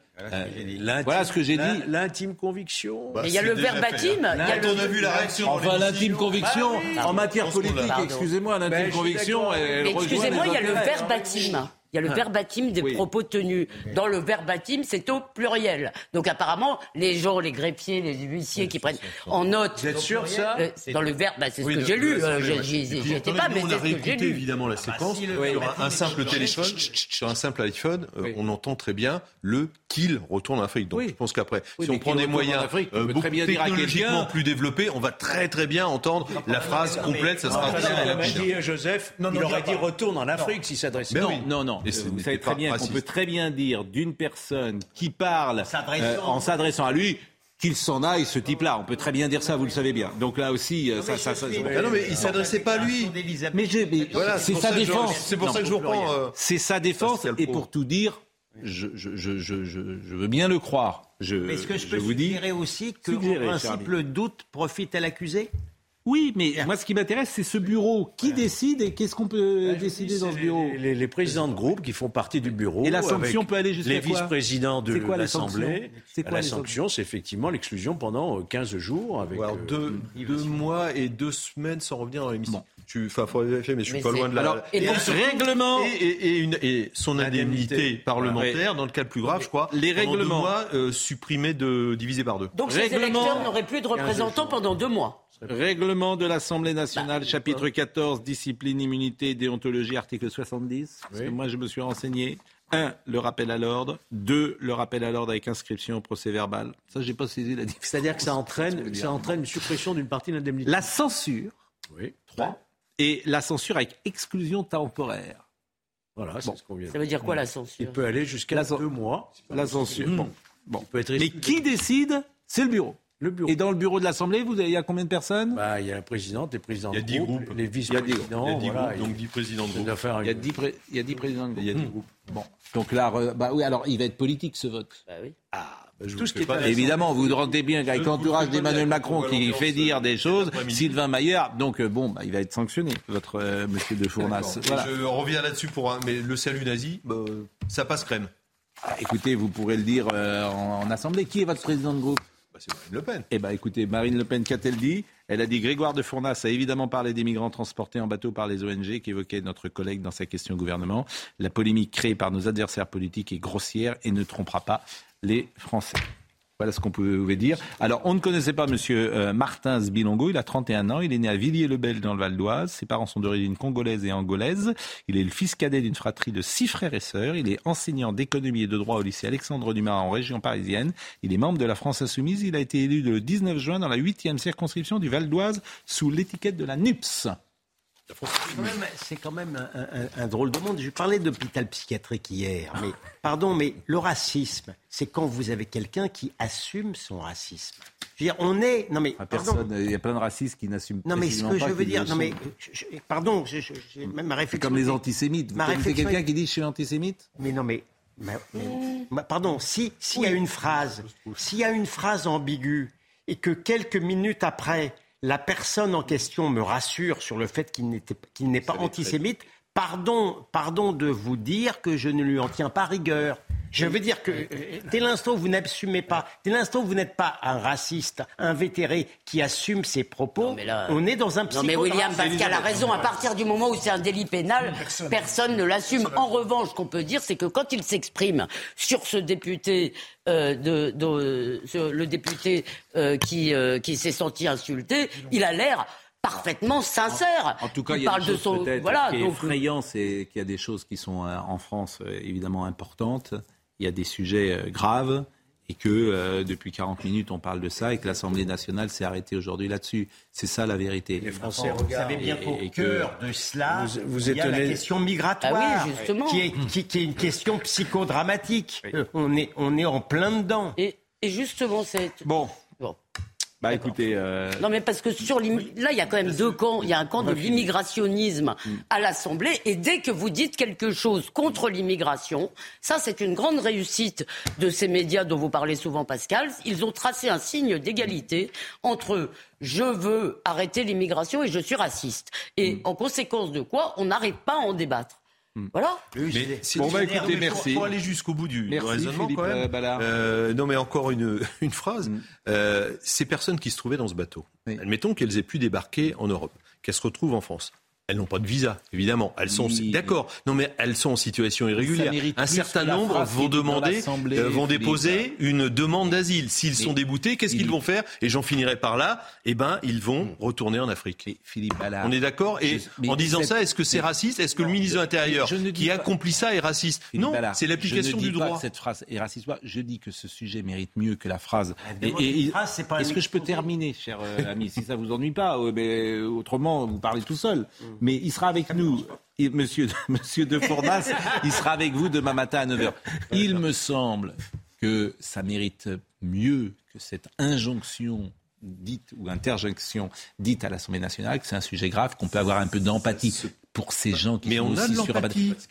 voilà, ce que j'ai dit. L'intime conviction. Bah, il y a le verbatim. On a vu la réaction. Enfin, l'intime conviction, bah en matière politique, excusez-moi, l'intime conviction, Excusez-moi, il y a le verbatim. Il y a le Ah. verbatim des propos tenus. Dans le verbatim, c'est au pluriel. Donc apparemment, les gens, les greffiers, les huissiers qui prennent en note. Vous êtes sûr ça Euh, Dans le verbe, bah, c'est Oui, ce que j'ai lu. j'y- étais pas, mais on c'est a ce que j'ai lu. évidemment la séquence si le- sur un, simple téléphone, sur un simple iPhone, euh, on entend très bien le qu'il retourne en Afrique. Donc je pense qu'après, si on prend des moyens euh, beaucoup technologiquement plus développés, on va très très bien entendre la phrase complète. Ça sera très rapide. Joseph, il aurait dit retourne en Afrique s'il s'adressait. non, non, non. Et Euh, Vous savez très bien qu'on peut très bien dire d'une personne qui parle S'adressant. euh, en s'adressant à lui qu'il s'en aille, ce type-là. On peut très bien dire ça, vous le savez bien. Donc là aussi, euh, ça, ça, ça- Ah non, mais il s'adressait pas à lui. Mais, je- mais Voilà, c'est pour sa ça que je- défense. c'est pour Non, ça que je vous reprends. euh, C'est sa défense. Et pour tout dire, je, je, je, je, veux bien le croire. Je, Mais est-ce que je peux vous dis. suggérer aussi que, en principe, le doute profite à l'accusé? Oui, mais moi, ce qui m'intéresse, c'est ce bureau. Qui décide et qu'est-ce qu'on peut décider dans ce bureau Les, les- les présidents de groupe qui font partie du bureau. Et la sanction peut aller jusqu'à Les quoi vice-présidents de les l'Assemblée. sanctions C'est quoi La les sanction, c'est effectivement l'exclusion pendant euh, 15 jours. Avec, Alors, euh, deux, deux mois et deux semaines sans revenir dans l'émission. Tu, enfin, faut vérifier, mais je suis Mais pas loin de la. Alors, et donc, règlement- et, et- et une- et son indemnité parlementaire, dans le cas le plus grave, je crois. Les pendant deux règlements. mois euh, supprimés de divisé par deux. Donc ces Règlement- électeurs n'auraient plus de représentants pendant deux mois. Règlement de l'Assemblée Bah, nationale, chapitre 14, discipline, immunité, déontologie, article 70. Parce que moi, je me suis renseigné. 1. Le rappel à l'ordre. 2. Le rappel à l'ordre avec inscription au procès verbal. Ça, j'ai pas saisi la différence. C'est-à-dire que ça entraîne, ça entraîne une suppression d'une partie de l'indemnité. La censure. Oui. 3. Et la censure avec exclusion temporaire. Voilà, c'est ce qu'on vient de Ça veut dire quoi la Il censure peut aller jusqu'à deux mois. La censure. Bon. Bon. Il peut être Mais qui décide? C'est le bureau. Le bureau. Et dans le bureau de l'Assemblée, vous avez, il y a combien de personnes? Bah, il y a la présidente, les présidents Il y a de groupe, groupes. les Il y a dix vice-présidents. Il y a dix voilà, groupes, donc dix présidents de il groupe. Il y a 10, pré- il y a 10 présidents de groupe. Il y a dix groupes. Bon. Donc là, re- bah oui, alors il va être politique ce vote. Bah oui. Ah, bah, je Tout ce qui est Évidemment, vous vous rendez bien qu'avec l'entourage d'Emmanuel Macron qui fait dire des choses. Sylvain Maillard, donc euh, bon, bah, il va être sanctionné, votre euh, monsieur de Fournas. Voilà. Je reviens là-dessus pour un, mais le salut nazi, bah, ça passe crème. Ah, Écoutez, vous pourrez le dire euh, en, en assemblée. Qui est votre président de groupe? Marine Le Pen. Eh bien, écoutez, Marine Le Pen, qu'a-t-elle dit? Elle a dit Grégoire de Fournas a évidemment parlé des migrants transportés en bateau par les ONG qu'évoquait notre collègue dans sa question au gouvernement. La polémique créée par nos adversaires politiques est grossière et ne trompera pas les Français. Voilà ce qu'on pouvait dire. Alors, on ne connaissait pas M. euh, Martin Zbilongo. Il a 31 ans. Il est né à Villiers-le-Bel dans le Val d'Oise. Ses parents sont d'origine congolaise et angolaise. Il est le fils cadet d'une fratrie de six frères et sœurs. Il est enseignant d'économie et de droit au lycée Alexandre Dumas en région parisienne. Il est membre de la France Insoumise. Il a été élu le 19 juin dans la 8e circonscription du Val d'Oise sous l'étiquette de la NUPS. C'est quand même- un, un- un drôle de monde. Je parlais d'hôpital psychiatrique hier, mais pardon, mais le racisme, c'est quand vous avez quelqu'un qui assume son racisme. Je veux dire, on est, non mais, personne, il y a plein de racistes qui n'assument Non mais ce que pas je veux dire, non mais, sont. je- je- pardon, je- je- j'ai même ma C'est réflexion. comme les antisémites. Vous connaissez quelqu'un est- qui dit je suis antisémite? Mais non mais, mais- mais- ma- pardon, si s'il y a une phrase, s'il y a une phrase ambiguë et que quelques minutes après la personne en question me rassure sur le fait qu'il n'est pas antisémite, pardon, pardon de vous dire que je ne lui en tiens pas rigueur. Je veux dire que euh, dès l'instant où vous n'assumez pas, dès l'instant où vous n'êtes pas un raciste invétéré qui assume ses propos, on est dans un Non psychodrame. mais William Pascal a raison. À partir du moment où c'est un délit pénal, personne, ne l'assume. En revanche, ce qu'on peut dire, c'est que quand il s'exprime sur ce député, euh, de, de- sur le député euh, qui, euh, qui s'est senti insulté, il a l'air parfaitement sincère. En tout cas, il y a parle des de choses son, voilà. qui est donc, effrayant, c'est qu'il y a des choses qui sont euh, en France euh, évidemment importantes. Il y a des sujets euh, graves et que euh, depuis 40 minutes on parle de ça et que l'Assemblée nationale s'est arrêtée aujourd'hui là-dessus. C'est ça la vérité. Les Français Vous savez bien qu'au Et- et que- cœur de cela, Vous- vous il y a la question migratoire, Ah oui, justement. Qui, est, qui- qui est une question psychodramatique. Euh, on, est, on est en plein dedans. Et, et justement, c'est bon. Bah écoutez, euh, Non, mais parce que sur là, il y a quand même deux camps. Il y a un camp de l'immigrationnisme Mm. à l'Assemblée, et dès que vous dites quelque chose contre l'immigration, ça, c'est une grande réussite de ces médias dont vous parlez souvent, Pascal. Ils ont tracé un signe d'égalité entre je veux arrêter l'immigration et je suis raciste. Et Mm. en conséquence de quoi, on n'arrive pas à en débattre. Voilà. Mais Bon, bah, écoutez, merci. faut aller jusqu'au bout du, Merci, raisonnement Philippe, quand même. euh, Ballard. Euh, non, mais encore une, une phrase. Mm. Euh, ces personnes qui se trouvaient dans ce bateau, admettons qu'elles aient pu débarquer en Europe, qu'elles se retrouvent en France. Elles n'ont pas de visa, évidemment. Elles sont d'accord. Non, mais elles sont en situation irrégulière. Un certain nombre vont demander, euh, vont déposer une demande d'asile. S'ils sont déboutés, qu'est-ce qu'ils vont faire Et j'en finirai par là. Eh ben, ils vont retourner en Afrique. Philippe On est d'accord Et en disant ça, est-ce que c'est raciste Est-ce que le ministre de l'Intérieur qui accomplit ça est raciste Non, c'est l'application du droit. cette phrase est raciste. Je dis que ce sujet mérite mieux que la phrase. Est-ce que je peux terminer, cher euh, ami, si ça vous ennuie pas mais autrement, vous parlez tout seul. Hmm mais il sera avec nous. monsieur, monsieur De Fournas, il sera avec vous demain matin à 9h. Il me semble que ça mérite mieux que cette injonction dite ou interjonction dite à l'Assemblée nationale, que c'est un sujet grave, qu'on peut avoir un peu d'empathie pour ces gens qui mais sont on aussi sur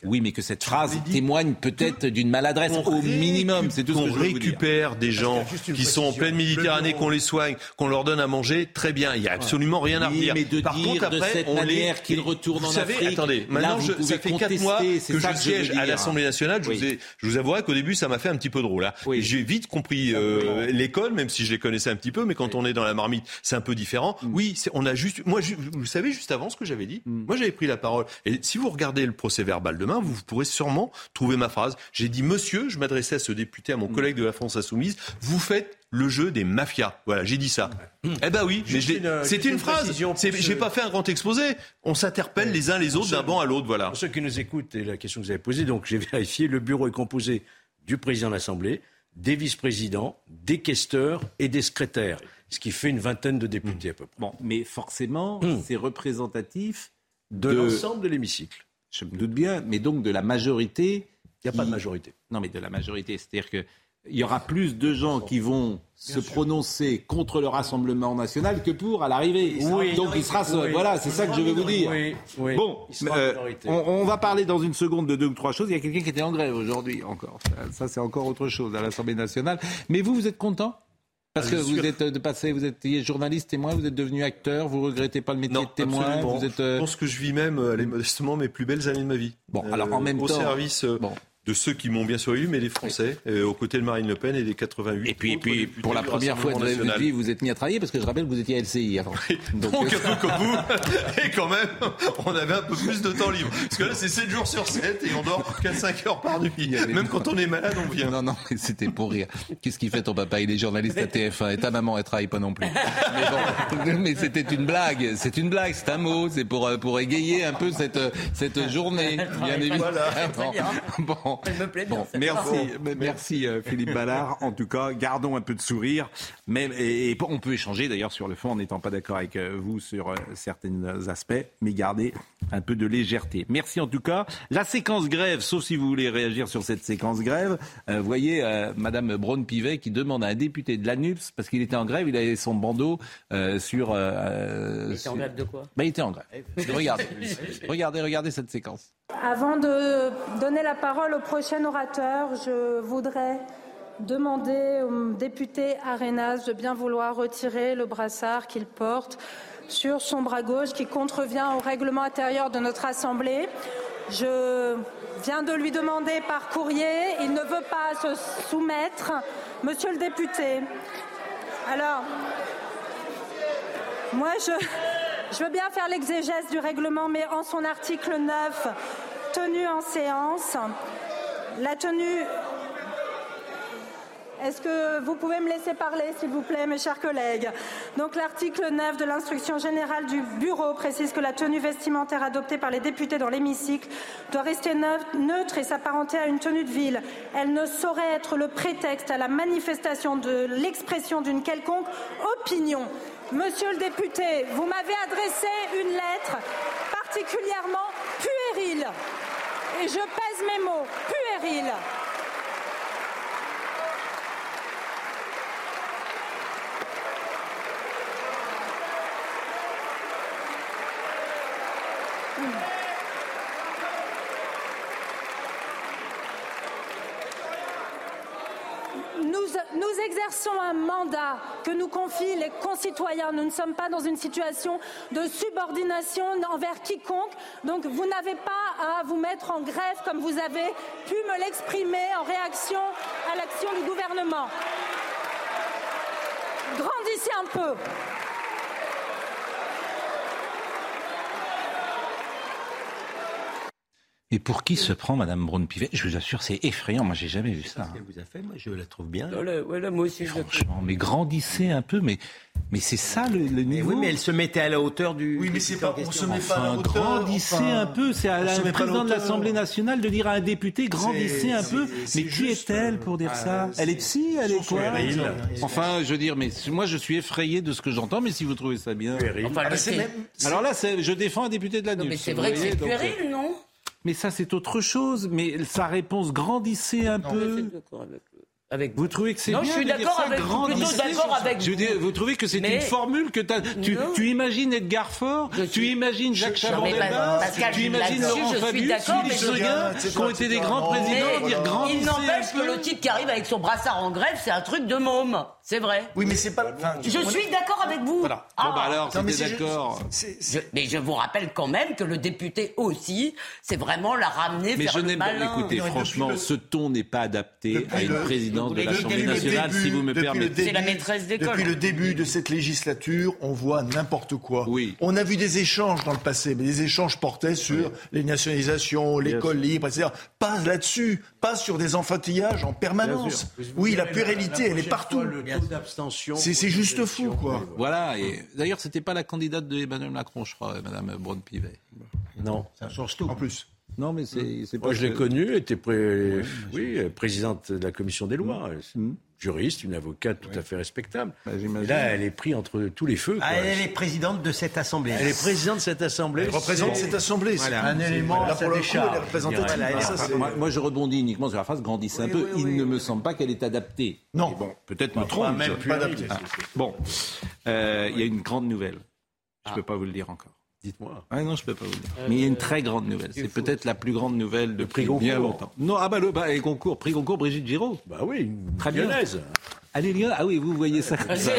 Oui, mais que cette phrase témoigne peut-être d'une maladresse au minimum. C'est tout ce que je récupère des gens qui sont en pleine Méditerranée, qu'on les soigne, qu'on leur donne à manger, très bien. Il n'y a absolument rien à redire. Mais de Par dire contre, après, de cette manière qu'ils retournent en savez, Afrique. Attendez, maintenant, je, ça fait quatre mois que je siège à l'Assemblée nationale. Je, vous ai, je vous avouerai qu'au début, ça m'a fait un petit peu drôle. Hein. J'ai vite compris euh, l'école, même si je les connaissais un petit peu, mais quand on est dans la marmite, c'est un peu différent. Mm. Oui, on a juste. Moi, vous savez juste avant ce que j'avais dit. Mm. Moi, j'avais pris la parole. Et si vous regardez le procès verbal demain, vous pourrez sûrement trouver ma phrase. J'ai dit, monsieur, je m'adressais à ce député, à mon mm. collègue de la France Insoumise, vous faites le jeu des mafias. Voilà, j'ai dit ça. Eh ben oui, mais c'est une, phrase. J'ai pas fait un grand exposé. On s'interpelle les uns les autres d'un banc à l'autre. Voilà. Pour ceux qui nous écoutent et la question que vous avez posée, donc j'ai vérifié, le bureau est composé du président de l'Assemblée, des vice-présidents, des questeurs et des secrétaires, ce qui fait une vingtaine de députés à peu près. Bon, mais forcément, hmm. c'est représentatif de, l'ensemble de l'hémicycle. Je me doute bien, mais donc de la majorité. Il n'y a pas de majorité. Non, mais de la majorité. C'est-à-dire qu'il y aura plus de gens qui vont se prononcer contre le Rassemblement national que pour à l'arrivée. Oui, donc il sera seul. Voilà, c'est ça que je veux vous dire. bon, euh, on, va parler dans une seconde de deux ou trois choses. Il y a quelqu'un qui était en grève aujourd'hui encore. Ça, c'est encore autre chose à l'Assemblée nationale. Mais vous, vous êtes content? Parce que vous êtes de passé, vous êtes journaliste, témoin, vous êtes devenu acteur, vous regrettez pas le métier de témoin. Vous êtes, euh, Je pense que je vis même, modestement, mes plus belles années de ma vie. Bon, alors en même euh, temps, au service bon de ceux qui m'ont bien sûr eu, mais les Français, euh, aux côtés de Marine Le Pen et des 88. Et puis, et puis pour la première fois de votre vie, vous êtes mis à travailler, parce que je rappelle que vous étiez à LCI avant. Donc, Donc un peu comme vous, et quand même, on avait un peu plus de temps libre. Parce que là, c'est 7 jours sur 7 et on dort 4-5 heures par nuit. Même quand on est malade, on vient. Non, non, c'était pour rire. Qu'est-ce qu'il fait ton papa? Il est journaliste à TF1 et ta maman, elle travaille pas non plus. Mais, bon, mais c'était une blague, c'est une blague, c'est un mot, c'est pour, euh, pour égayer un peu cette, cette journée. Bien évidemment. Bon, bon, me plaît bien. Merci, merci euh, Philippe Ballard. En tout cas, gardons un peu de sourire. Mais, et, on peut échanger d'ailleurs sur le fond en n'étant pas d'accord avec euh, vous sur euh, certains aspects, mais garder un peu de légèreté. Merci en tout cas. La séquence grève, sauf si vous voulez réagir sur cette séquence grève, vous voyez Madame Braun-Pivet qui demande à un député de l'ANUPS, parce qu'il était en grève, il avait son bandeau sur... il était en grève de quoi? Bah, Il était en grève. regardez, regardez, regardez cette séquence. Avant de donner la parole au prochain orateur, je voudrais demander au député Arenas de bien vouloir retirer le brassard qu'il porte sur son bras gauche qui contrevient au règlement intérieur de notre Assemblée. Je viens de lui demander par courrier, il ne veut pas se soumettre. Monsieur le député, alors, moi je, je veux bien faire l'exégèse du règlement, mais en son article 9, tenue en séance, la tenue est-ce que vous pouvez me laisser parler, s'il vous plaît, mes chers collègues? Donc, l'article 9 de l'instruction générale du Bureau précise que la tenue vestimentaire adoptée par les députés dans l'hémicycle doit rester neutre et s'apparenter à une tenue de ville. Elle ne saurait être le prétexte à la manifestation de l'expression d'une quelconque opinion. Monsieur le député, vous m'avez adressé une lettre particulièrement puérile. Et je pèse mes mots, puérile. Nous, exerçons un mandat que nous confient les concitoyens. Nous ne sommes pas dans une situation de subordination envers quiconque. Donc vous n'avez pas à vous mettre en grève comme vous avez pu me l'exprimer en réaction à l'action du gouvernement. Grandissez un peu. Et pour qui se prend Madame Braun-Pivet? Je vous assure, c'est effrayant. Moi, j'ai jamais vu ça. Ce qu'elle vous a fait, moi, je la trouve bien. Voilà, moi aussi, je la trouve. Franchement, mais grandissez un peu, mais, mais c'est ça le, le niveau. Oui, mais elle se mettait à la hauteur du. Oui, mais c'est pas, on se met pas à la Enfin, hauteur. grandissez enfin, un peu. C'est à la se met pas à président de l'Assemblée nationale de dire à un député grandissez un peu. Mais qui est-elle euh, pour dire ah, ça? Elle est psy Elle est quoi? puéril. Enfin, je veux dire, mais moi je suis effrayé de ce que j'entends. Mais si vous trouvez ça bien, Enfin, même- c'est- alors là, je défends un député de la Non, mais c'est vrai que c'est euh, puéril, non Mais ça, c'est autre chose. Mais sa réponse, grandissez un Je peu. suis avec avec Vous trouvez que c'est bien je suis de dire d'accord ça, avec vous, d'accord avec Je veux dire, vous trouvez que c'est Mais- une formule que t'as- tu, tu imagines Edgar Faure, tu imagines Jacques je- Chaban-Delmas, tu imagines Laurent je suis Fabius, Philippe je- Seguin, qui ont été des grands présidents, dire grandissez il n'empêche que le type qui arrive avec son brassard en grève, c'est un truc de môme. C'est vrai. Oui, mais c'est pas. enfin, Je suis d'accord avec vous. Voilà. Ah. Bon, bah alors, Non, mais d'accord. mais je vous rappelle quand même que le député aussi, c'est vraiment la ramener Mais je le n'aime pas. malin. Écoutez, Non, franchement, le- ce ton n'est pas adapté Depuis à une le- présidente de l'Assemblée le nationale, début- si vous me permettez. C'est la maîtresse d'école. Depuis le début de cette législature, on voit n'importe quoi. Oui. On a vu des échanges dans le passé, mais des échanges portaient sur les nationalisations, l'école libre, etc. Pas là-dessus, pas sur des enfantillages en permanence. Oui, la puérilité, elle est partout. D'abstention. C'est c'est juste fou, quoi. Voilà. Et d'ailleurs, c'était pas la candidate de Emmanuel Macron, je crois, Madame Braun-Pivet. Non. Ça change tout. En plus. Non, mais c'est pas. Moi, je l'ai que- connue, elle était pré- oui, euh, présidente de la commission des lois, Mm. juriste, une avocate tout à fait respectable. Bah, Et là, elle est prise entre tous les feux. quoi. Ah, elle est présidente de cette assemblée. Elle est présidente de cette assemblée. Elle représente cette assemblée. c'est Voilà. Un élément Là, pour le coup, décharge, elle est représentative. je dirais. Ah, ça, Ah, c'est- moi, moi, je rebondis uniquement sur la phrase grandissez un peu. Il ne me semble pas qu'elle est adaptée. Non. Bon, peut-être me trompe. même pas adaptée. Ah, Bon, Euh, il y a une grande nouvelle. Je ne peux pas vous le dire encore. Dites-moi. Ah non, je peux pas vous le dire. Mais il y a une très grande nouvelle. C'est peut-être la plus grande nouvelle depuis Goncourt. bien longtemps. Non, ah bah le bah, et Goncourt, prix Goncourt, Brigitte Giraud. Bah oui, une Très bien. lyonnaise. Allez Lyon, ah oui, vous voyez ça. comme ça.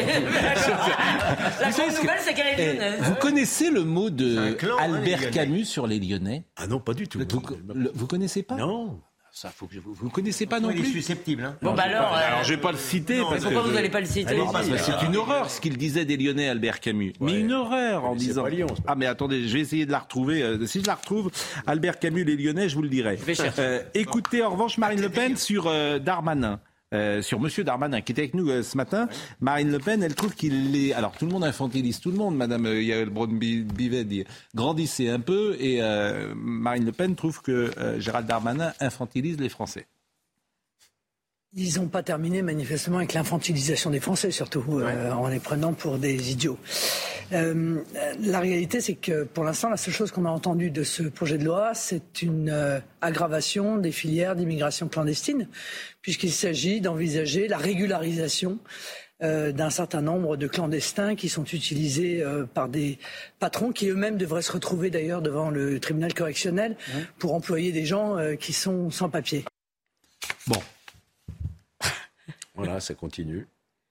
La grande nouvelle, c'est qu'elle est Eh, lyonnaise. Vous connaissez le mot de clan, hein, Albert. Camus sur les Lyonnais? Ah non, pas du tout. vous, le- vous connaissez pas? Non. Ça, faut que je vous. Vous connaissez pas non Il est plus susceptible. Hein. Bon, bah alors. euh, Alors je vais pas le citer parce que Pourquoi vous je- n'allez pas le citer Ah, parce c'est une horreur ce qu'il disait des Lyonnais, Albert Camus. Mais une horreur en disant. Lyon, Ah mais attendez, je vais essayer de la retrouver. Euh, Si je la retrouve, Albert Camus, les Lyonnais, je vous le dirai. vais chercher. Euh, écoutez en revanche Marine Le Pen sur euh, Darmanin. Euh, sur Monsieur Darmanin, qui était avec nous euh, ce matin, Marine Le Pen, elle trouve qu'il est. Alors tout le monde infantilise tout le monde. Madame euh, Yael Braun-Bivet dit grandissez un peu, et euh, Marine Le Pen trouve que euh, Gérald Darmanin infantilise les Français. Ils n'ont pas terminé manifestement avec l'infantilisation des Français, surtout euh, en les prenant pour des idiots. Euh, la réalité, c'est que pour l'instant, la seule chose qu'on a entendue de ce projet de loi, c'est une euh, aggravation des filières d'immigration clandestine, puisqu'il s'agit d'envisager la régularisation euh, d'un certain nombre de clandestins qui sont utilisés euh, par des patrons qui eux-mêmes devraient se retrouver d'ailleurs devant le tribunal correctionnel pour employer des gens euh, qui sont sans papier. Bon, Voilà, ça continue.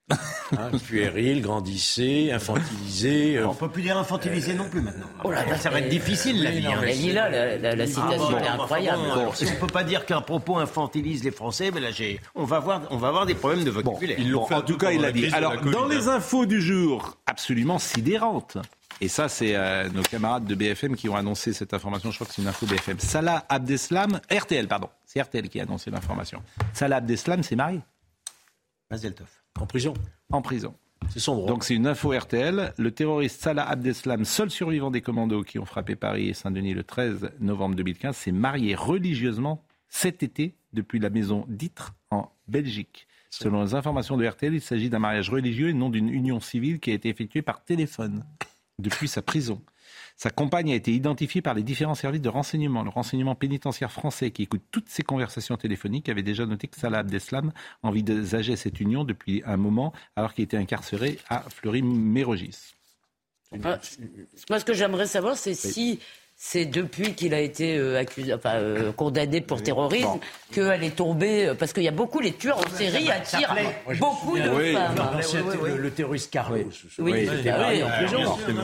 Hein, puéril, grandissez, infantilisé. euh, On peut plus dire infantiliser non plus maintenant. Oh là là, ça va être difficile la vie. hein. Elle est là, la, la- la citation Ah, bon, est incroyable. bon, si on peut pas dire qu'un propos infantilise les Français, mais là, j'ai, on va avoir, on va avoir des problèmes de vocabulaire. Bon, en tout cas, il l'a dit. Alors, dans les infos du jour, absolument sidérantes. Et ça, c'est euh, nos camarades de BFM qui ont annoncé cette information. Je crois que c'est une info BFM. Salah Abdeslam, RTL, pardon. C'est RTL qui a annoncé l'information. Salah Abdeslam s'est marié. En prison. En prison. C'est son droit. Donc c'est une info RTL. Le terroriste Salah Abdeslam, seul survivant des commandos qui ont frappé Paris et Saint-Denis le 13 novembre 2015, s'est marié religieusement cet été depuis la maison d'Itre en Belgique. Selon les informations de RTL, il s'agit d'un mariage religieux et non d'une union civile qui a été effectuée par téléphone depuis sa prison. Sa compagne a été identifiée par les différents services de renseignement. Le renseignement pénitentiaire français, qui écoute toutes ces conversations téléphoniques, avait déjà noté que Salah Abdeslam envisageait cette union depuis un moment, alors qu'il était incarcéré à Fleury-Mérogis. Moi, ce que j'aimerais savoir, c'est si c'est depuis qu'il a été euh, accusé, enfin, euh, condamné pour terrorisme qu'elle est tombée. euh, Parce qu'il y a beaucoup, les tueurs en série attirent beaucoup de Oui, femmes. non, c'était le, le terroriste Carlos. Oui, Oui, oui.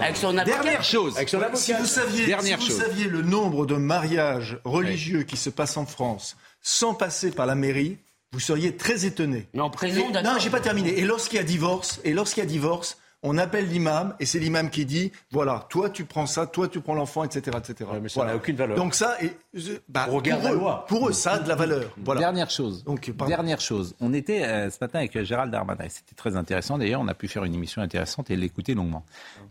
Avec son avocat. Dernière chose. Avec son. Si vous saviez, Dernière si vous chose. saviez le nombre de mariages religieux qui se passent en France sans passer par la mairie, vous seriez très étonné. Mais en prison, d'accord. Non, j'ai pas terminé. Et lorsqu'il y a divorce, et lorsqu'il y a divorce, On appelle l'imam et c'est l'imam qui dit voilà, toi tu prends ça, toi tu prends l'enfant, etc. etc. mais ça Voilà. n'a aucune valeur. Donc ça, et, bah, Au regard pour, eux, loi. pour eux, ça a de la valeur. Voilà. Dernière chose. Donc. Dernière chose. On était euh, ce matin avec Gérald Darmanin. et C'était très intéressant. D'ailleurs, on a pu faire une émission intéressante et l'écouter longuement.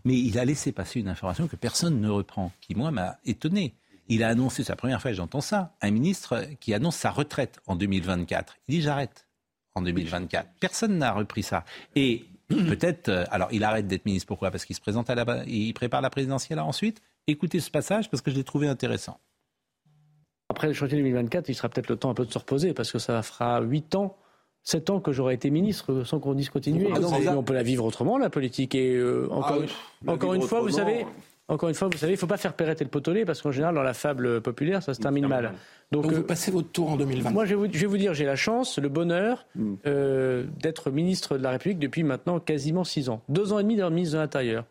Mais il a laissé passer une information que personne ne reprend, qui moi m'a étonné. Il a annoncé, c'est la première fois que j'entends ça, un ministre qui annonce sa retraite en 2024. Il dit j'arrête en 2024. Personne n'a repris ça. Et peut-être, euh, alors il arrête d'être ministre. Pourquoi? Parce qu'il se présente à la, il prépare la présidentielle ensuite. Écoutez ce passage parce que je l'ai trouvé intéressant. Après le chantier 2024, il sera peut-être le temps un peu de se reposer parce que ça fera 8 ans, 7 ans que j'aurais été ministre sans qu'on discontinue. Ah non, mais ça- on peut la vivre autrement, la politique. Et euh, encore, Ah oui, encore une fois, vous savez, encore une fois, vous savez, il ne faut pas faire Perrette et le potelet parce qu'en général, dans la fable populaire, ça se termine mal. Donc, Donc euh, vous passez votre tour en 2020. moi, je vais, vous, je vais vous dire, j'ai la chance, le bonheur Hmm. euh, d'être ministre de la République depuis maintenant quasiment 6 ans. Deux ans et demi dans le ministre de l'Intérieur.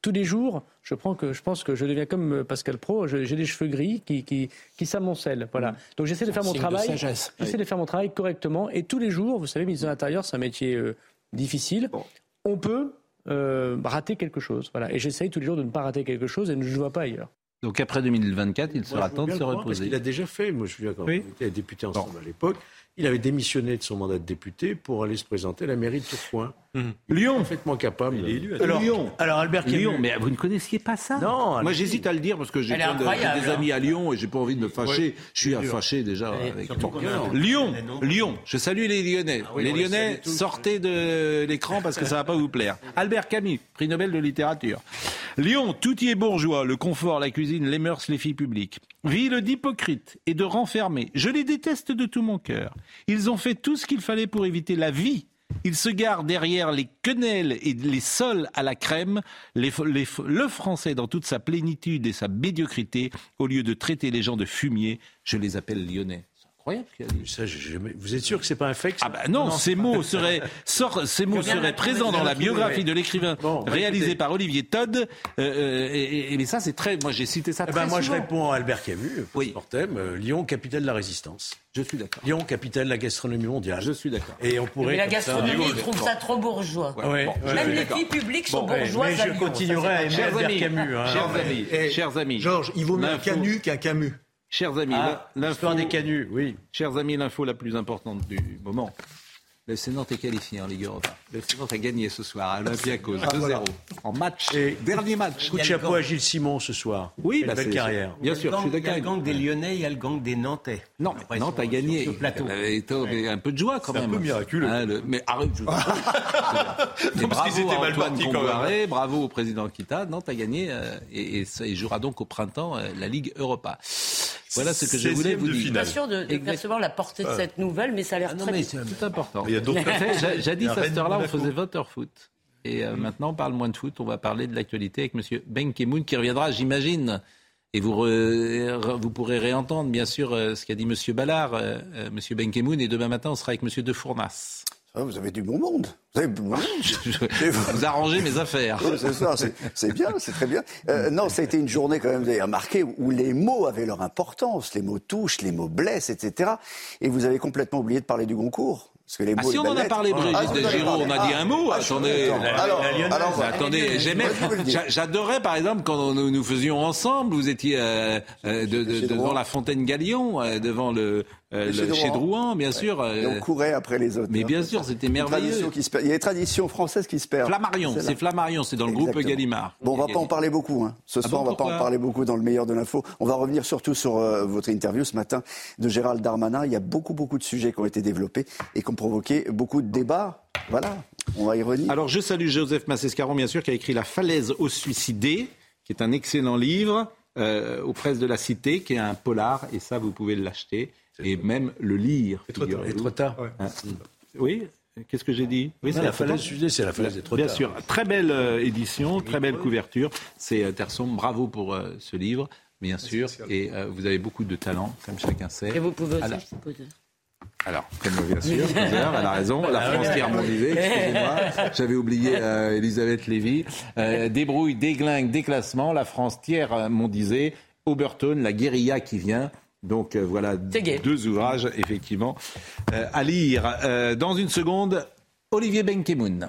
Tous les jours, je, prends que, je pense que je deviens comme euh, Pascal Pro, j'ai des cheveux gris qui, qui, qui s'amoncellent. Voilà. Donc j'essaie de faire mon Hmm. Travail. J'essaie de faire mon travail correctement. Et tous les jours, vous savez, ministre de l'Intérieur, c'est un métier euh, difficile. On peut euh, rater quelque chose. Voilà. Et j'essaye tous les jours de ne pas rater quelque chose et je ne vois pas ailleurs. Donc après 2024, il Moi, sera temps de se le reposer. qu'il a déjà fait. Moi, je me souviens quand Oui. on était député ensemble à l'époque. Il avait démissionné de son mandat de député pour aller se présenter à la mairie de Tourcoing. Lyon. Parfaitement capable. Il est élu. Alors, Lyon. alors, Albert Camus. Lyon, mais vous ne connaissiez pas ça Non, Moi, j'hésite à le dire parce que j'ai de- des hein. amis à Lyon et j'ai pas envie de me fâcher. Je suis fâché déjà avec Lyon, Lyon. Je salue les Lyonnais. oui, les on les Lyonnais, sortez de l'écran parce que ça va pas vous plaire. Albert Camus, prix Nobel de littérature. Lyon, tout y est bourgeois, le confort, la cuisine, les mœurs, les filles publiques. Ville d'hypocrites et de renfermés. Je les déteste de tout mon cœur. Ils ont fait tout ce qu'il fallait pour éviter la vie. Ils se garent derrière les quenelles et les sols à la crème, le français dans toute sa plénitude et sa médiocrité, au lieu de traiter les gens de fumier, je les appelle lyonnais. C'est incroyable ce qu'il a dit. Ça, j'ai jamais- Vous êtes sûr que c'est pas un fake ça Ah bah non, ces mots seraient, sort- ces mots seraient présents dans la biographie de l'écrivain Bon, bah, réalisée écoutez. par Olivier Todd. Euh, euh, et, et- mais ça, c'est très. Moi, j'ai cité ça Eh très ben, moi, je réponds à Albert Camus, Oui. post-mortem, euh, Lyon, capitale de la résistance. Je suis d'accord. Lyon, capitale de la gastronomie mondiale. Je suis d'accord. Et on pourrait. Mais la ça- gastronomie, ils trouvent ça trop bourgeois. Ouais, ouais, ouais, Même les filles publiques sont Bon, bourgeoises mais je continuerai ça, à aimer Albert amis, Camus. hein. chers amis, Eh, chers amis. Georges, il vaut mieux un Canu qu'un Camus. Chers amis, Ah, l'histoire des canuts, oui. chers amis, l'info la plus importante du moment. Le Sénat est qualifié en Ligue Europa. Le Sénat a gagné ce soir à Olympiakos 2-0 en match, Et dernier match. Coup de chapeau à Gilles Simon ce soir. Oui, bah, belle carrière. Bien sûr, je suis Il y a d'accord. le gang des Lyonnais, il y a le gang des Nantais. Non, Après, Nantes a gagné. sur ce plateau. Et toi, mais un peu de joie quand C'est un même. peu miraculeux. Hein, le- Mais arrête. Je... Qu'ils bravo à Antoine même. Comboiré, bravo au président Kita. Nantes a gagné euh, et, et jouera donc au printemps euh, la Ligue Europa. Voilà ce que je voulais 16e vous dire. Je suis pas sûr de, de percevoir la portée de cette nouvelle, mais ça a l'air Ah non, très mais c'est tout important. Il y a d'autres Jadis, à cette heure-là, on faisait voter foot. Et euh, maintenant, on parle moins de foot. On va parler de l'actualité avec M. Ben Kemoun qui reviendra, j'imagine. Et vous, re- re- vous pourrez réentendre, bien sûr, euh, ce qu'a dit M. Ballard, euh, euh, M. Ben Kemoun. Et demain matin, on sera avec M. De Fournas. Ah, Vous avez du bon monde. Vous avez du bon monde. vous arrangez mes affaires. Oui, c'est ça, c'est- bien, c'est très bien. Euh, non, ça a été une journée quand même, vous avez remarqué, où les mots avaient leur importance, les mots touchent, les mots blessent, etc. Et vous avez complètement oublié de parler du Goncourt. Parce que les Ah mots si on en a parlé, Brigitte Ah, en avez Giraud, on a dit un mot, Ah, attendez. Alors, alors, attendez, j'aimais, j'adorais par exemple quand nous, nous faisions ensemble, vous étiez euh, euh, de- de- devant la fontaine Galion, euh, devant le, euh, Chez Drouin. chez Drouin, bien sûr. Et euh, on courait après les autres. mais bien sûr, c'était merveilleux. qui se. Il y a des traditions françaises qui se perdent. Flammarion, c'est. Flammarion, c'est dans le groupe. Gallimard. Bon, on va pas en parler beaucoup. Hein. Ce Ah soir, bon, on va pas en parler beaucoup dans le meilleur de l'info. On va revenir surtout sur euh, votre interview ce matin de Gérald Darmanin. Il y a beaucoup, beaucoup de sujets qui ont été développés et qui ont provoqué beaucoup de débats. Voilà, on va y revenir. Alors je salue Joseph Massescaron, bien sûr, qui a écrit La falaise aux suicidés, qui est un excellent livre euh, aux presses de la Cité, qui est un polar, et ça, vous pouvez l'acheter et même le lire. Et trop tard. Hein. Oui Qu'est-ce que j'ai dit Oui, Non, la Trop falaise suicidée, c'est la falaise des Bien Trottards. sûr, très belle euh, édition, très belle couverture. C'est euh, Terson, bravo pour euh, ce livre, bien sûr. Et euh, vous avez beaucoup de talent, comme chacun sait. Et vous pouvez aussi, Alors, je suppose. alors, comme bien sûr, elle a raison, la France qui harmonisée, excusez-moi, j'avais oublié euh, Elisabeth Lévy. Euh, débrouille, déglingue, déclassement, la France tiers mondisée, Oberton, la guérilla qui vient. Donc euh, voilà deux ouvrages, effectivement, euh, à lire. Euh, dans une seconde, Olivier Benkemoun.